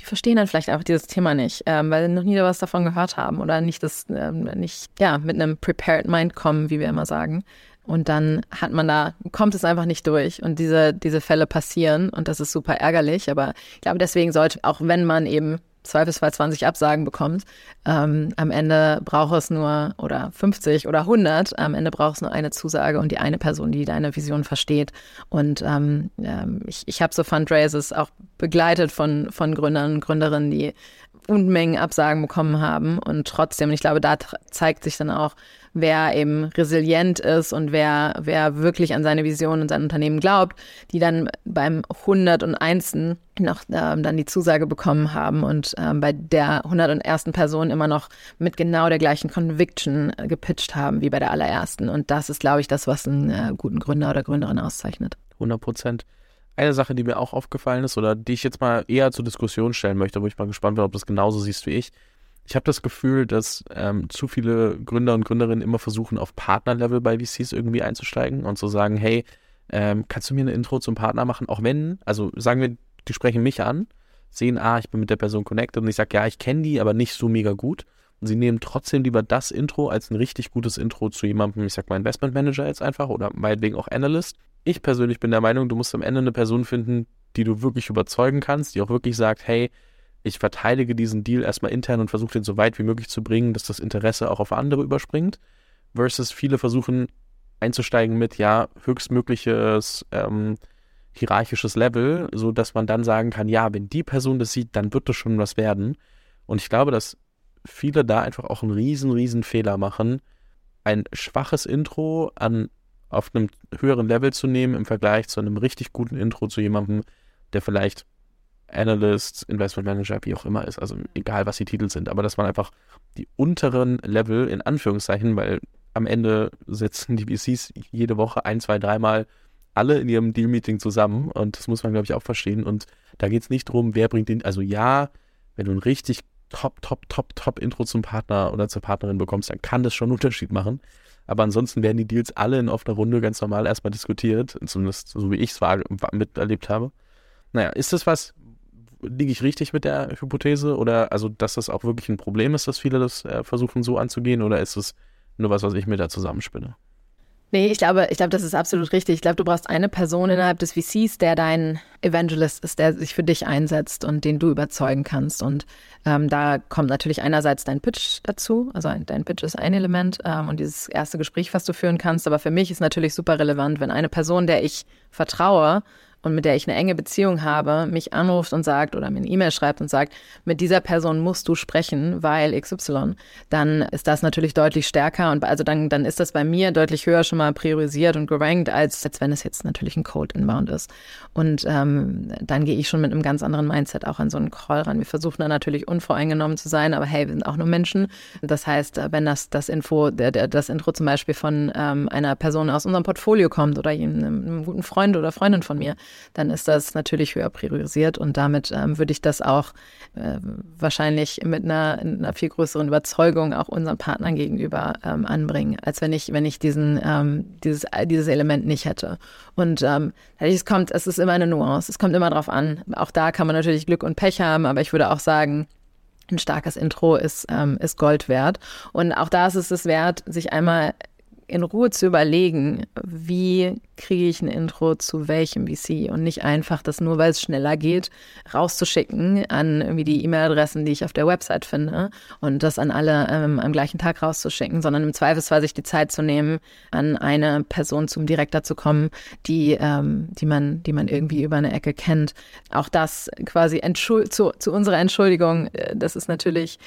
die verstehen dann vielleicht einfach dieses Thema nicht, ähm, weil sie noch nie was davon gehört haben oder nicht das, ähm, nicht, ja, mit einem prepared mind kommen, wie wir immer sagen. Und dann hat man da, kommt es einfach nicht durch. Und diese, diese Fälle passieren und das ist super ärgerlich. Aber ich glaube, deswegen sollte, auch wenn man eben Zweifelsfall 20 Absagen bekommt. Ähm, am Ende braucht es nur, oder 50 oder 100, am Ende braucht es nur eine Zusage und die eine Person, die deine Vision versteht. Und ähm, ähm, ich, ich habe so Fundraisers auch begleitet von, von Gründern und Gründerinnen, die Unmengen Absagen bekommen haben. Und trotzdem, und ich glaube, da zeigt sich dann auch, wer eben resilient ist und wer, wer wirklich an seine Vision und sein Unternehmen glaubt, die dann beim 101. noch ähm, dann die Zusage bekommen haben und ähm, bei der 101. Person immer noch mit genau der gleichen Conviction äh, gepitcht haben wie bei der allerersten. Und das ist, glaube ich, das, was einen äh, guten Gründer oder Gründerin auszeichnet. 100 Prozent. Eine Sache, die mir auch aufgefallen ist oder die ich jetzt mal eher zur Diskussion stellen möchte, wo ich mal gespannt bin, ob du das genauso siehst wie ich, ich habe das Gefühl, dass ähm, zu viele Gründer und Gründerinnen immer versuchen, auf Partnerlevel bei VCs irgendwie einzusteigen und zu sagen, hey, ähm, kannst du mir eine Intro zum Partner machen? Auch wenn, also sagen wir, die sprechen mich an, sehen, ah, ich bin mit der Person connected und ich sage, ja, ich kenne die, aber nicht so mega gut. Und sie nehmen trotzdem lieber das Intro als ein richtig gutes Intro zu jemandem, ich sag mal Investment Manager jetzt einfach oder meinetwegen auch Analyst. Ich persönlich bin der Meinung, du musst am Ende eine Person finden, die du wirklich überzeugen kannst, die auch wirklich sagt, hey, ich verteidige diesen Deal erstmal intern und versuche den so weit wie möglich zu bringen, dass das Interesse auch auf andere überspringt, versus viele versuchen einzusteigen mit, ja, höchstmögliches, ähm, hierarchisches Level, so dass man dann sagen kann, ja, wenn die Person das sieht, dann wird das schon was werden. Und ich glaube, dass viele da einfach auch einen riesen, riesen Fehler machen, ein schwaches Intro an, auf einem höheren Level zu nehmen im Vergleich zu einem richtig guten Intro zu jemandem, der vielleicht Analyst, Investment Manager, wie auch immer ist, also egal was die Titel sind, aber dass man einfach die unteren Level in Anführungszeichen, weil am Ende sitzen die VCs jede Woche ein, zwei, dreimal alle in ihrem Deal-Meeting zusammen und das muss man, glaube ich, auch verstehen. Und da geht es nicht darum, wer bringt den, also ja, wenn du ein richtig top, top, top, top Intro zum Partner oder zur Partnerin bekommst, dann kann das schon einen Unterschied machen. Aber ansonsten werden die Deals alle in offener Runde ganz normal erstmal diskutiert, zumindest so wie ich es miterlebt habe. Naja, ist das was, liege ich richtig mit der Hypothese? Oder also, dass das auch wirklich ein Problem ist, dass viele das äh, versuchen so anzugehen? Oder ist es nur was, was ich mir da zusammenspinne? Nee, ich glaube, ich glaube, das ist absolut richtig. Ich glaube, du brauchst eine Person innerhalb des VCs, der dein Evangelist ist, der sich für dich einsetzt und den du überzeugen kannst. Und ähm, da kommt natürlich einerseits dein Pitch dazu. Also dein Pitch ist ein Element ähm, und dieses erste Gespräch, was du führen kannst. Aber für mich ist natürlich super relevant, wenn eine Person, der ich vertraue, und mit der ich eine enge Beziehung habe, mich anruft und sagt oder mir eine E-Mail schreibt und sagt, mit dieser Person musst du sprechen, weil XY, dann ist das natürlich deutlich stärker und also dann, dann ist das bei mir deutlich höher schon mal priorisiert und gerankt, als, als wenn es jetzt natürlich ein Cold Inbound ist. Und ähm, dann gehe ich schon mit einem ganz anderen Mindset auch an so einen Call ran. Wir versuchen da natürlich unvoreingenommen zu sein, aber hey, wir sind auch nur Menschen. Das heißt, wenn das, das Info, der, der, das Intro zum Beispiel von ähm, einer Person aus unserem Portfolio kommt oder einem, einem guten Freund oder Freundin von mir, dann ist das natürlich höher priorisiert und damit ähm, würde ich das auch äh, wahrscheinlich mit einer, einer, viel größeren Überzeugung auch unseren Partnern gegenüber ähm, anbringen, als wenn ich, wenn ich diesen, ähm, dieses, dieses Element nicht hätte. Und ähm, es kommt, es ist immer eine Nuance, es kommt immer drauf an. Auch da kann man natürlich Glück und Pech haben, aber ich würde auch sagen, ein starkes Intro ist, ähm, ist Gold wert. Und auch da ist es wert, sich einmal in Ruhe zu überlegen, wie kriege ich ein Intro zu welchem VC und nicht einfach das nur, weil es schneller geht, rauszuschicken an irgendwie die E-Mail-Adressen, die ich auf der Website finde und das an alle ähm, am gleichen Tag rauszuschicken, sondern im Zweifelsfall sich die Zeit zu nehmen, an eine Person zum Direktor zu kommen, die, ähm, die, man, die man irgendwie über eine Ecke kennt. Auch das quasi zu, zu unserer Entschuldigung, äh, das ist natürlich,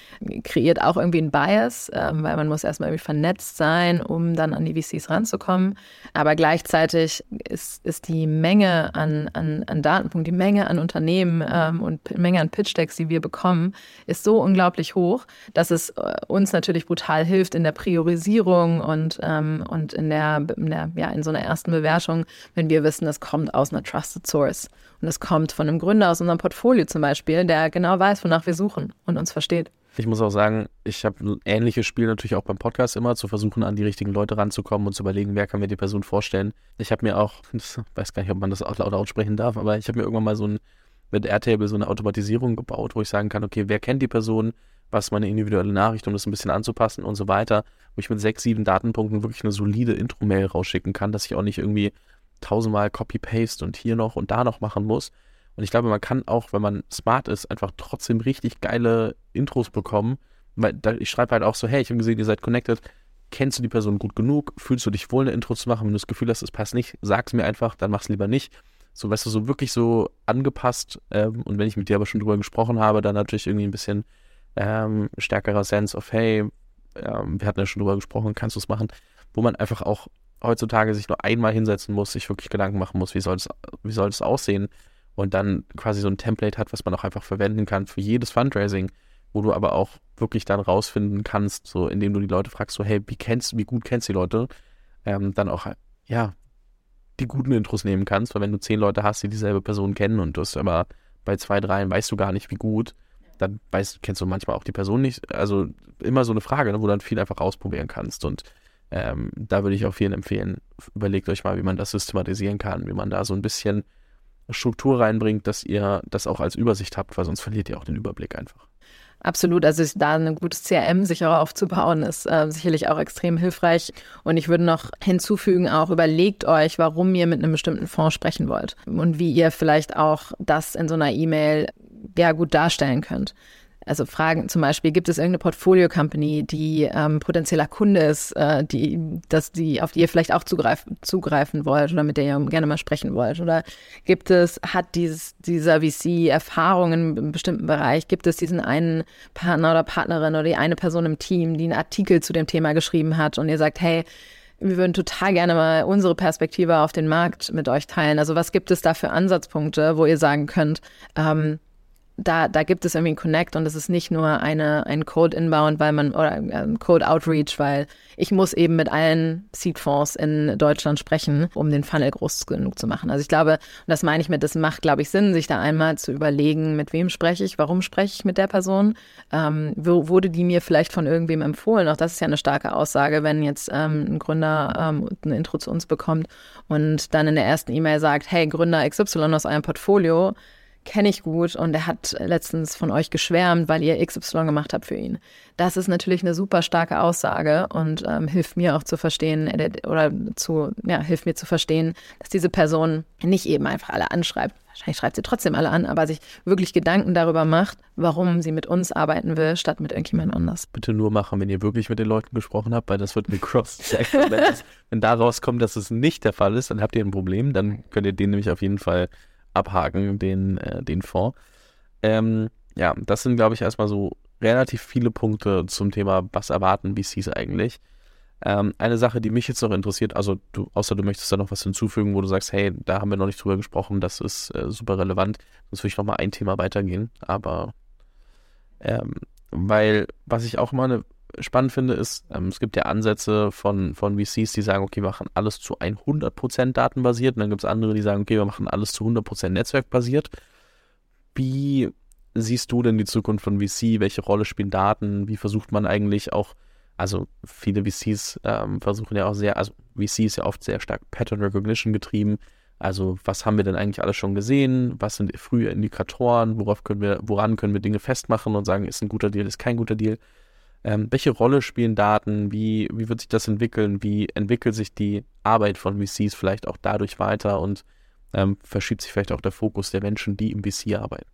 kreiert auch irgendwie ein Bias, äh, weil man muss erstmal irgendwie vernetzt sein, um dann an die VCs ranzukommen. Aber gleichzeitig ist, ist die Menge an, an, an Datenpunkten, die Menge an Unternehmen ähm, und Menge an Pitch-Decks, die wir bekommen, ist so unglaublich hoch, dass es äh, uns natürlich brutal hilft in der Priorisierung und, ähm, und in, der, in, der, ja, in so einer ersten Bewertung, wenn wir wissen, es kommt aus einer Trusted Source. Und es kommt von einem Gründer aus unserem Portfolio zum Beispiel, der genau weiß, wonach wir suchen und uns versteht. Ich muss auch sagen, ich habe ein ähnliches Spiel natürlich auch beim Podcast immer, zu versuchen, an die richtigen Leute ranzukommen und zu überlegen, wer kann mir die Person vorstellen. Ich habe mir auch, ich weiß gar nicht, ob man das auch laut aussprechen darf, aber ich habe mir irgendwann mal so ein, mit Airtable so eine Automatisierung gebaut, wo ich sagen kann, okay, wer kennt die Person, was ist meine individuelle Nachricht, um das ein bisschen anzupassen und so weiter, wo ich mit sechs, sieben Datenpunkten wirklich eine solide Intro-Mail rausschicken kann, dass ich auch nicht irgendwie tausendmal Copy-Paste und hier noch und da noch machen muss, und ich glaube, man kann auch, wenn man smart ist, einfach trotzdem richtig geile Intros bekommen. Ich schreibe halt auch so, hey, ich habe gesehen, ihr seid connected. Kennst du die Person gut genug? Fühlst du dich wohl, eine Intro zu machen? Wenn du das Gefühl hast, es passt nicht, sag es mir einfach, dann mach es lieber nicht. So, weißt du, so wirklich so angepasst. Ähm, und wenn ich mit dir aber schon drüber gesprochen habe, dann natürlich irgendwie ein bisschen ähm, stärkerer Sense of, hey, ähm, wir hatten ja schon drüber gesprochen, kannst du es machen? Wo man einfach auch heutzutage sich nur einmal hinsetzen muss, sich wirklich Gedanken machen muss, wie soll es, wie soll es aussehen? Und dann quasi so ein Template hat, was man auch einfach verwenden kann für jedes Fundraising, wo du aber auch wirklich dann rausfinden kannst, so indem du die Leute fragst, so hey, wie kennst, wie gut kennst du die Leute, ähm, dann auch ja die guten Intros nehmen kannst, weil wenn du zehn Leute hast, die dieselbe Person kennen und du hast aber bei zwei, dreien weißt du gar nicht, wie gut, dann weißt, kennst du manchmal auch die Person nicht. Also immer so eine Frage, ne, wo du dann viel einfach ausprobieren kannst und ähm, da würde ich auch vielen empfehlen, überlegt euch mal, wie man das systematisieren kann, wie man da so ein bisschen Struktur reinbringt, dass ihr das auch als Übersicht habt, weil sonst verliert ihr auch den Überblick einfach. Absolut, also da ein gutes CRM sicherer aufzubauen, ist äh, sicherlich auch extrem hilfreich. Und ich würde noch hinzufügen, auch überlegt euch, warum ihr mit einem bestimmten Fonds sprechen wollt und wie ihr vielleicht auch das in so einer E-Mail ja gut darstellen könnt. Also Fragen zum Beispiel, gibt es irgendeine Portfolio-Company, die ähm, potenzieller Kunde ist, äh, die, dass die, auf die ihr vielleicht auch zugreif, zugreifen wollt oder mit der ihr gerne mal sprechen wollt? Oder gibt es, hat dieses, dieser VC Erfahrungen einem bestimmten Bereich? Gibt es diesen einen Partner oder Partnerin oder die eine Person im Team, die einen Artikel zu dem Thema geschrieben hat und ihr sagt, hey, wir würden total gerne mal unsere Perspektive auf den Markt mit euch teilen. Also was gibt es da für Ansatzpunkte, wo ihr sagen könnt, ähm, da, da gibt es irgendwie einen Connect und es ist nicht nur eine, ein Code Inbound, weil man, oder ein Code Outreach, weil ich muss eben mit allen Seed-Fonds in Deutschland sprechen, um den Funnel groß genug zu machen. Also ich glaube, und das meine ich mit, das macht, glaube ich, Sinn, sich da einmal zu überlegen, mit wem spreche ich, warum spreche ich mit der Person, ähm, wurde die mir vielleicht von irgendwem empfohlen. Auch das ist ja eine starke Aussage, wenn jetzt ähm, ein Gründer ähm, ein Intro zu uns bekommt und dann in der ersten E-Mail sagt, hey, Gründer XY aus eurem Portfolio, kenne ich gut und er hat letztens von euch geschwärmt, weil ihr XY gemacht habt für ihn. Das ist natürlich eine super starke Aussage und ähm, hilft mir auch zu verstehen äh, oder zu, ja, hilft mir zu verstehen, dass diese Person nicht eben einfach alle anschreibt. Wahrscheinlich schreibt sie trotzdem alle an, aber sich wirklich Gedanken darüber macht, warum sie mit uns arbeiten will, statt mit irgendjemand anders. Bitte nur machen, wenn ihr wirklich mit den Leuten gesprochen habt, weil das wird mir cross wenn, wenn da rauskommt, dass es nicht der Fall ist, dann habt ihr ein Problem. Dann könnt ihr den nämlich auf jeden Fall abhaken, den, äh, den Fonds. Ähm, ja, das sind, glaube ich, erstmal so relativ viele Punkte zum Thema, was erwarten VCs eigentlich. Ähm, eine Sache, die mich jetzt noch interessiert, also du, außer du möchtest da noch was hinzufügen, wo du sagst, hey, da haben wir noch nicht drüber gesprochen, das ist äh, super relevant, sonst würde ich noch mal ein Thema weitergehen. Aber ähm, weil, was ich auch immer eine spannend finde, ist, ähm, es gibt ja Ansätze von, von VCs, die sagen, okay, wir machen alles zu 100% datenbasiert. Und dann gibt es andere, die sagen, okay, wir machen alles zu 100% netzwerkbasiert. Wie siehst du denn die Zukunft von VC? Welche Rolle spielen Daten? Wie versucht man eigentlich auch, also viele VCs ähm, versuchen ja auch sehr, also VC ist ja oft sehr stark Pattern Recognition getrieben. Also was haben wir denn eigentlich alles schon gesehen? Was sind frühe Indikatoren? Worauf können wir, woran können wir Dinge festmachen und sagen, ist ein guter Deal, ist kein guter Deal? Ähm, welche Rolle spielen Daten? Wie, wie wird sich das entwickeln? Wie entwickelt sich die Arbeit von VCs vielleicht auch dadurch weiter und ähm, verschiebt sich vielleicht auch der Fokus der Menschen, die im VC arbeiten?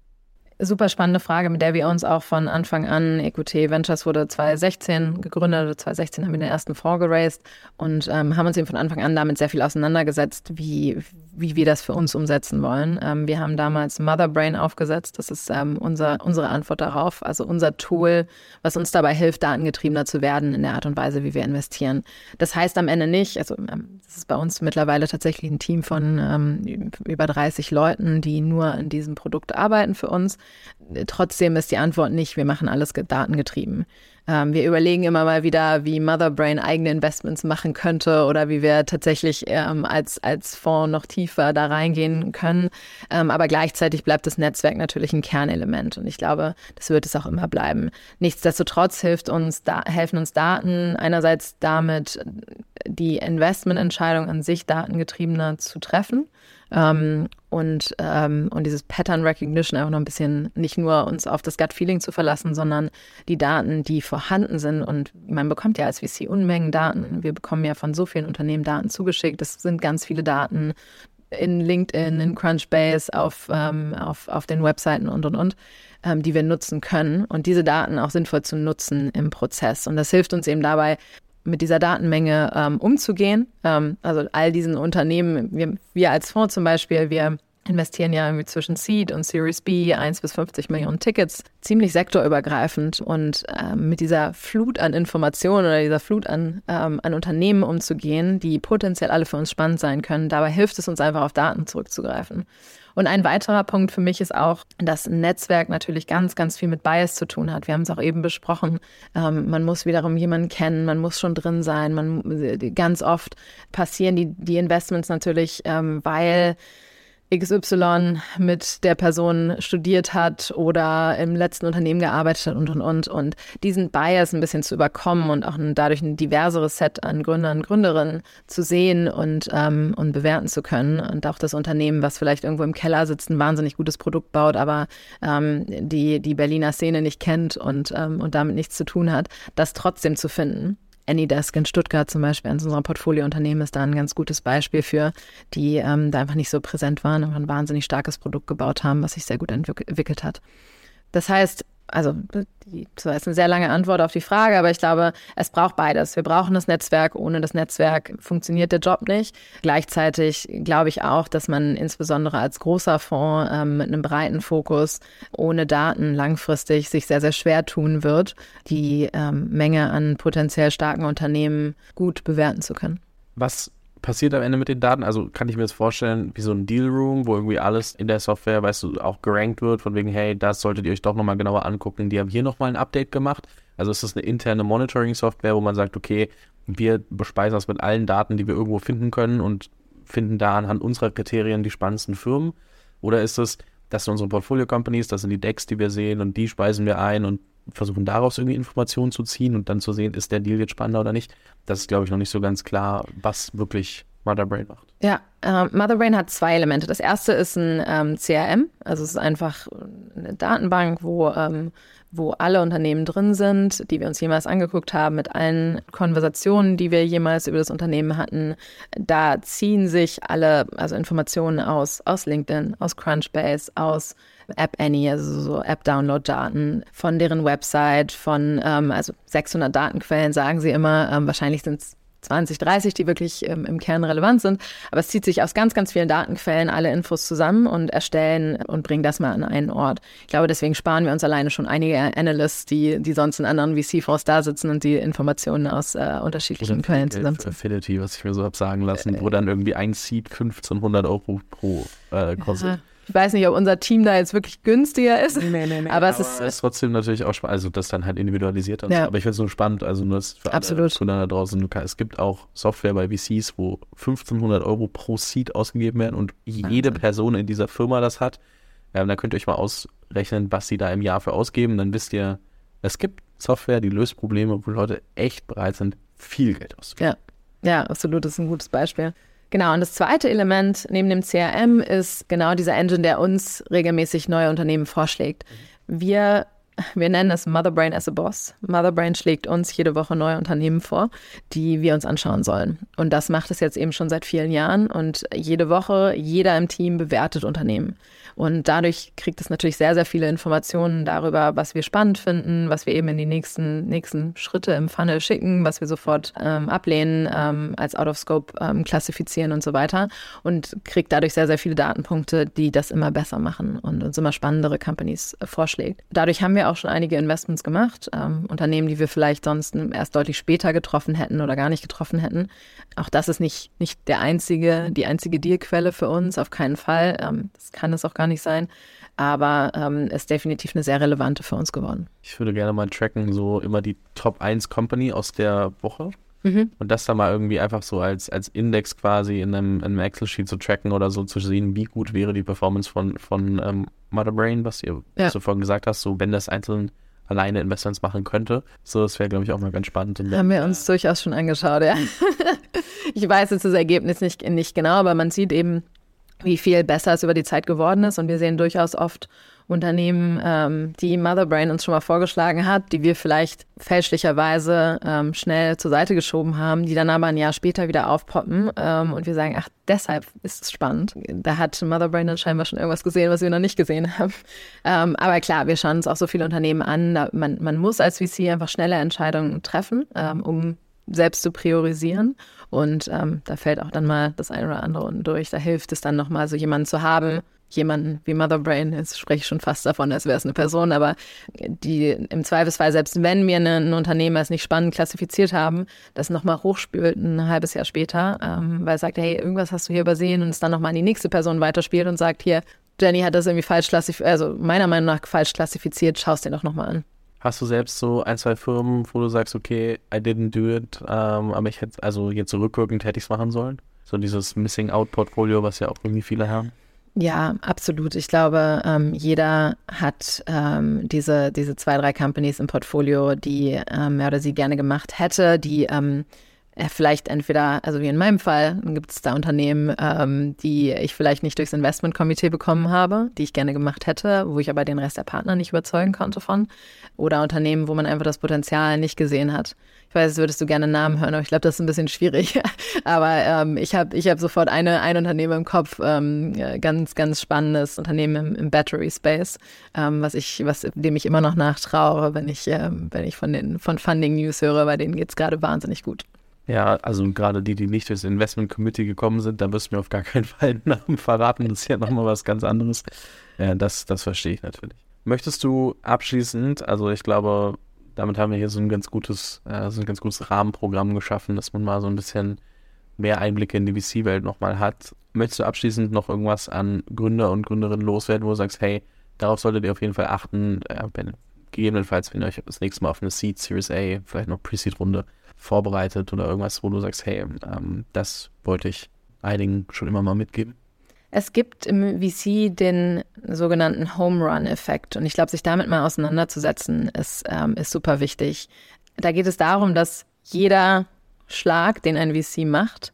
Super spannende Frage, mit der wir uns auch von Anfang an, EQT Ventures wurde 2016 gegründet, 2016 haben wir den ersten Fonds geraced und ähm, haben uns eben von Anfang an damit sehr viel auseinandergesetzt, wie, wie wir das für uns umsetzen wollen. Ähm, wir haben damals Motherbrain aufgesetzt, das ist ähm, unser, unsere Antwort darauf, also unser Tool, was uns dabei hilft, datengetriebener zu werden in der Art und Weise, wie wir investieren. Das heißt am Ende nicht, also ähm, das ist bei uns mittlerweile tatsächlich ein Team von ähm, über 30 Leuten, die nur in diesem Produkt arbeiten für uns. Trotzdem ist die Antwort nicht, wir machen alles datengetrieben. Ähm, wir überlegen immer mal wieder, wie Motherbrain eigene Investments machen könnte oder wie wir tatsächlich ähm, als, als Fonds noch tiefer da reingehen können. Ähm, aber gleichzeitig bleibt das Netzwerk natürlich ein Kernelement und ich glaube, das wird es auch immer bleiben. Nichtsdestotrotz hilft uns, da, helfen uns Daten einerseits damit, die Investmententscheidung an sich datengetriebener zu treffen ähm, und, ähm, und dieses Pattern Recognition einfach noch ein bisschen nicht nur uns auf das Gut Feeling zu verlassen, sondern die Daten, die vorhanden sind. Und man bekommt ja als VC Unmengen Daten. Wir bekommen ja von so vielen Unternehmen Daten zugeschickt. Das sind ganz viele Daten in LinkedIn, in Crunchbase, auf, ähm, auf, auf den Webseiten und und und, ähm, die wir nutzen können und diese Daten auch sinnvoll zu nutzen im Prozess. Und das hilft uns eben dabei, mit dieser Datenmenge ähm, umzugehen. Ähm, also all diesen Unternehmen, wir, wir als Fonds zum Beispiel, wir investieren ja irgendwie zwischen Seed und Series B 1 bis 50 Millionen Tickets, ziemlich sektorübergreifend. Und ähm, mit dieser Flut an Informationen oder dieser Flut an, ähm, an Unternehmen umzugehen, die potenziell alle für uns spannend sein können, dabei hilft es uns einfach auf Daten zurückzugreifen. Und ein weiterer Punkt für mich ist auch, dass ein Netzwerk natürlich ganz, ganz viel mit Bias zu tun hat. Wir haben es auch eben besprochen. Ähm, man muss wiederum jemanden kennen, man muss schon drin sein. Man, ganz oft passieren die, die Investments natürlich, ähm, weil XY mit der Person studiert hat oder im letzten Unternehmen gearbeitet hat und, und, und. Und diesen Bias ein bisschen zu überkommen und auch ein, dadurch ein diverseres Set an Gründern und Gründerinnen zu sehen und, ähm, und bewerten zu können. Und auch das Unternehmen, was vielleicht irgendwo im Keller sitzt, ein wahnsinnig gutes Produkt baut, aber ähm, die, die Berliner Szene nicht kennt und, ähm, und damit nichts zu tun hat, das trotzdem zu finden. Anydesk in Stuttgart zum Beispiel, eines unserer Portfoliounternehmen, ist da ein ganz gutes Beispiel für, die ähm, da einfach nicht so präsent waren, aber ein wahnsinnig starkes Produkt gebaut haben, was sich sehr gut entwickelt hat. Das heißt, also die, das ist eine sehr lange Antwort auf die Frage, aber ich glaube, es braucht beides. Wir brauchen das Netzwerk. Ohne das Netzwerk funktioniert der Job nicht. Gleichzeitig glaube ich auch, dass man insbesondere als großer Fonds ähm, mit einem breiten Fokus ohne Daten langfristig sich sehr, sehr schwer tun wird, die ähm, Menge an potenziell starken Unternehmen gut bewerten zu können. Was passiert am Ende mit den Daten? Also kann ich mir das vorstellen, wie so ein Deal Room, wo irgendwie alles in der Software, weißt du, auch gerankt wird, von wegen, hey, das solltet ihr euch doch nochmal genauer angucken. Die haben hier nochmal ein Update gemacht. Also ist das eine interne Monitoring-Software, wo man sagt, okay, wir bespeisen das mit allen Daten, die wir irgendwo finden können und finden da anhand unserer Kriterien die spannendsten Firmen? Oder ist es, das sind unsere Portfolio-Companies, das sind die Decks, die wir sehen und die speisen wir ein und versuchen daraus irgendwie Informationen zu ziehen und dann zu sehen, ist der Deal jetzt spannender oder nicht. Das ist, glaube ich, noch nicht so ganz klar, was wirklich Motherbrain macht. Ja, äh, Motherbrain hat zwei Elemente. Das erste ist ein ähm, CRM, also es ist einfach eine Datenbank, wo, ähm, wo alle Unternehmen drin sind, die wir uns jemals angeguckt haben, mit allen Konversationen, die wir jemals über das Unternehmen hatten. Da ziehen sich alle, also Informationen aus, aus LinkedIn, aus Crunchbase, aus App Annie, also so App-Download-Daten von deren Website, von ähm, also 600 Datenquellen, sagen sie immer. Ähm, wahrscheinlich sind es 20, 30, die wirklich ähm, im Kern relevant sind. Aber es zieht sich aus ganz, ganz vielen Datenquellen alle Infos zusammen und erstellen und bringen das mal an einen Ort. Ich glaube, deswegen sparen wir uns alleine schon einige Analysts, die, die sonst in anderen VC-Fonds da sitzen und die Informationen aus äh, unterschiedlichen Quellen zusammenziehen. Affinity, was ich mir so habe sagen lassen, äh, wo dann irgendwie ein Seed 1500 Euro pro äh, kostet. Ja. Ich weiß nicht, ob unser Team da jetzt wirklich günstiger ist. Nee, nee, nee. Aber, es ist, ist trotzdem natürlich auch spannend. Also, das dann halt individualisiert. Ja. Aber ich finde es nur spannend. Also, nur das für Absolut. alle da draußen. Es gibt auch Software bei VCs, wo 1500 Euro pro Seed ausgegeben werden und jede Person in dieser Firma das hat. Ähm, da könnt ihr euch mal ausrechnen, was sie da im Jahr für ausgeben. Dann wisst ihr, es gibt Software, die löst Probleme, wo Leute echt bereit sind, viel Geld auszugeben. Ja, ja absolut. Das ist ein gutes Beispiel. Genau, und das zweite Element neben dem CRM ist genau dieser Engine, der uns regelmäßig neue Unternehmen vorschlägt. Wir wir nennen es Motherbrain as a Boss. Motherbrain schlägt uns jede Woche neue Unternehmen vor, die wir uns anschauen sollen. Und das macht es jetzt eben schon seit vielen Jahren. Und jede Woche, jeder im Team bewertet Unternehmen. Und dadurch kriegt es natürlich sehr, sehr viele Informationen darüber, was wir spannend finden, was wir eben in die nächsten, nächsten Schritte im Funnel schicken, was wir sofort ähm, ablehnen, ähm, als Out of Scope ähm, klassifizieren und so weiter. Und kriegt dadurch sehr, sehr viele Datenpunkte, die das immer besser machen und uns immer spannendere Companies äh, vorschlägt. Dadurch haben wir auch schon einige Investments gemacht, ähm, Unternehmen, die wir vielleicht sonst erst deutlich später getroffen hätten oder gar nicht getroffen hätten. Auch das ist nicht, nicht der einzige, die einzige Dealquelle für uns, auf keinen Fall. Ähm, das kann es auch gar nicht sein. Aber ähm, ist definitiv eine sehr relevante für uns geworden. Ich würde gerne mal tracken, so immer die Top 1 Company aus der Woche. Mhm. Und das dann mal irgendwie einfach so als, als Index quasi in einem, in einem Excel-Sheet zu tracken oder so zu sehen, wie gut wäre die Performance von, von ähm, Motherbrain, was, ihr, ja. vorhin gesagt hast, so wenn das einzeln alleine Investments machen könnte. So, das wäre, glaube ich, auch mal ganz spannend. Haben wir uns durchaus schon angeschaut, ja. ich weiß jetzt das Ergebnis nicht, nicht genau, aber man sieht eben, wie viel besser es über die Zeit geworden ist. Und wir sehen durchaus oft Unternehmen, ähm, die Motherbrain uns schon mal vorgeschlagen hat, die wir vielleicht fälschlicherweise ähm, schnell zur Seite geschoben haben, die dann aber ein Jahr später wieder aufpoppen ähm, und wir sagen, ach, deshalb ist es spannend. Da hat Motherbrain dann scheinbar schon irgendwas gesehen, was wir noch nicht gesehen haben. Ähm, aber klar, wir schauen uns auch so viele Unternehmen an. Man, man muss als VC einfach schnelle Entscheidungen treffen, ähm, um selbst zu priorisieren. Und ähm, da fällt auch dann mal das eine oder andere unten durch. Da hilft es dann nochmal, so jemanden zu haben, jemanden wie Motherbrain, jetzt spreche ich schon fast davon, als wäre es eine Person, aber die im Zweifelsfall, selbst wenn wir ein Unternehmen als nicht spannend klassifiziert haben, das nochmal hochspült ein halbes Jahr später, ähm, weil es sagt, hey, irgendwas hast du hier übersehen und es dann nochmal an die nächste Person weiterspielt und sagt, hier, Jenny hat das irgendwie falsch klassifiziert, also meiner Meinung nach falsch klassifiziert, schaust dir doch nochmal an. Hast du selbst so ein, zwei Firmen, wo du sagst, okay, I didn't do it, ähm, aber ich hätte, also jetzt zurückwirkend hätte ich es machen sollen? So dieses Missing Out Portfolio, was ja auch irgendwie viele haben? Ja, absolut. Ich glaube, ähm, jeder hat ähm, diese, diese zwei, drei Companies im Portfolio, die ähm, er oder sie gerne gemacht hätte, die ähm, äh, vielleicht entweder, also wie in meinem Fall, gibt es da Unternehmen, ähm, die ich vielleicht nicht durchs Investmentkomitee bekommen habe, die ich gerne gemacht hätte, wo ich aber den Rest der Partner nicht überzeugen konnte von. Oder Unternehmen, wo man einfach das Potenzial nicht gesehen hat. Ich weiß, jetzt würdest du gerne Namen hören, aber ich glaube, das ist ein bisschen schwierig. aber ähm, ich habe ich hab sofort eine, ein Unternehmen im Kopf, ähm, ganz, ganz spannendes Unternehmen im, im Battery Space, ähm, was ich, was dem ich immer noch nachtraue, wenn ich, ähm, wenn ich von den von Funding News höre, bei denen geht es gerade wahnsinnig gut. Ja, also gerade die, die nicht durchs Investment Committee gekommen sind, da du mir auf gar keinen Fall einen Namen verraten. Das ist ja nochmal was ganz anderes. Ja, das, das verstehe ich natürlich. Möchtest du abschließend, also ich glaube, damit haben wir hier so ein ganz gutes, äh, so ein ganz gutes Rahmenprogramm geschaffen, dass man mal so ein bisschen mehr Einblicke in die VC-Welt nochmal hat. Möchtest du abschließend noch irgendwas an Gründer und Gründerinnen loswerden, wo du sagst, hey, darauf solltet ihr auf jeden Fall achten, äh, wenn, gegebenenfalls, wenn ihr euch das nächste Mal auf eine Seed, Series A, vielleicht noch Pre-Seed-Runde vorbereitet oder irgendwas, wo du sagst, hey, ähm, das wollte ich einigen schon immer mal mitgeben? Es gibt im VC den sogenannten Home Run-Effekt und ich glaube, sich damit mal auseinanderzusetzen, ist, ähm, ist super wichtig. Da geht es darum, dass jeder Schlag, den ein VC macht,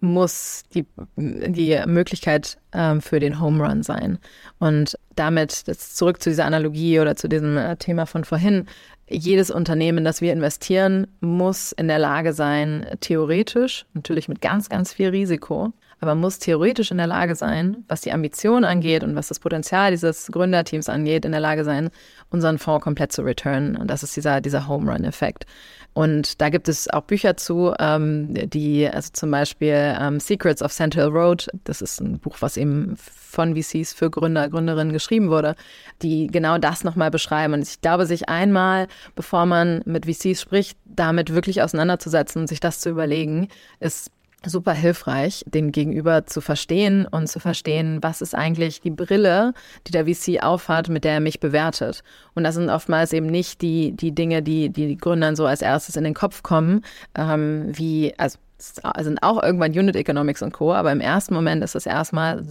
muss die, die Möglichkeit ähm, für den Home Run sein. Und damit, das zurück zu dieser Analogie oder zu diesem äh, Thema von vorhin, jedes Unternehmen, das wir investieren, muss in der Lage sein, theoretisch, natürlich mit ganz, ganz viel Risiko, aber muss theoretisch in der Lage sein, was die Ambition angeht und was das Potenzial dieses Gründerteams angeht, in der Lage sein, unseren Fonds komplett zu returnen. Und das ist dieser, dieser Home Run-Effekt. Und da gibt es auch Bücher zu, ähm, die, also zum Beispiel ähm, Secrets of Central Road, das ist ein Buch, was eben von VCs für Gründer, Gründerinnen geschrieben wurde, die genau das nochmal beschreiben. Und ich glaube, sich einmal, bevor man mit VCs spricht, damit wirklich auseinanderzusetzen und sich das zu überlegen, ist super hilfreich, den Gegenüber zu verstehen und zu verstehen, was ist eigentlich die Brille, die der VC aufhat, mit der er mich bewertet. Und das sind oftmals eben nicht die, die Dinge, die, die Gründern so als erstes in den Kopf kommen, ähm, wie, also sind auch irgendwann Unit Economics und Co., aber im ersten Moment ist es erstmal,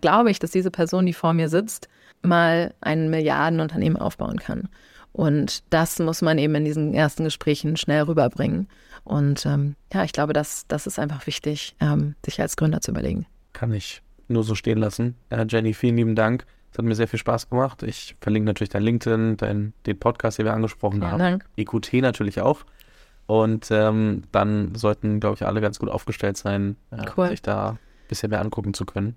glaube ich, dass diese Person, die vor mir sitzt, mal ein Milliardenunternehmen aufbauen kann. Und das muss man eben in diesen ersten Gesprächen schnell rüberbringen. Und ähm, ja, ich glaube, das, das ist einfach wichtig, ähm, sich als Gründer zu überlegen. Kann ich nur so stehen lassen. Äh, Jenny, vielen lieben Dank. Es hat mir sehr viel Spaß gemacht. Ich verlinke natürlich dein LinkedIn, dein, den Podcast, den wir angesprochen Vielen haben. Dank. EQT natürlich auch. Und ähm, dann sollten, glaube ich, alle ganz gut aufgestellt sein, äh, cool. sich da ein bisschen mehr angucken zu können.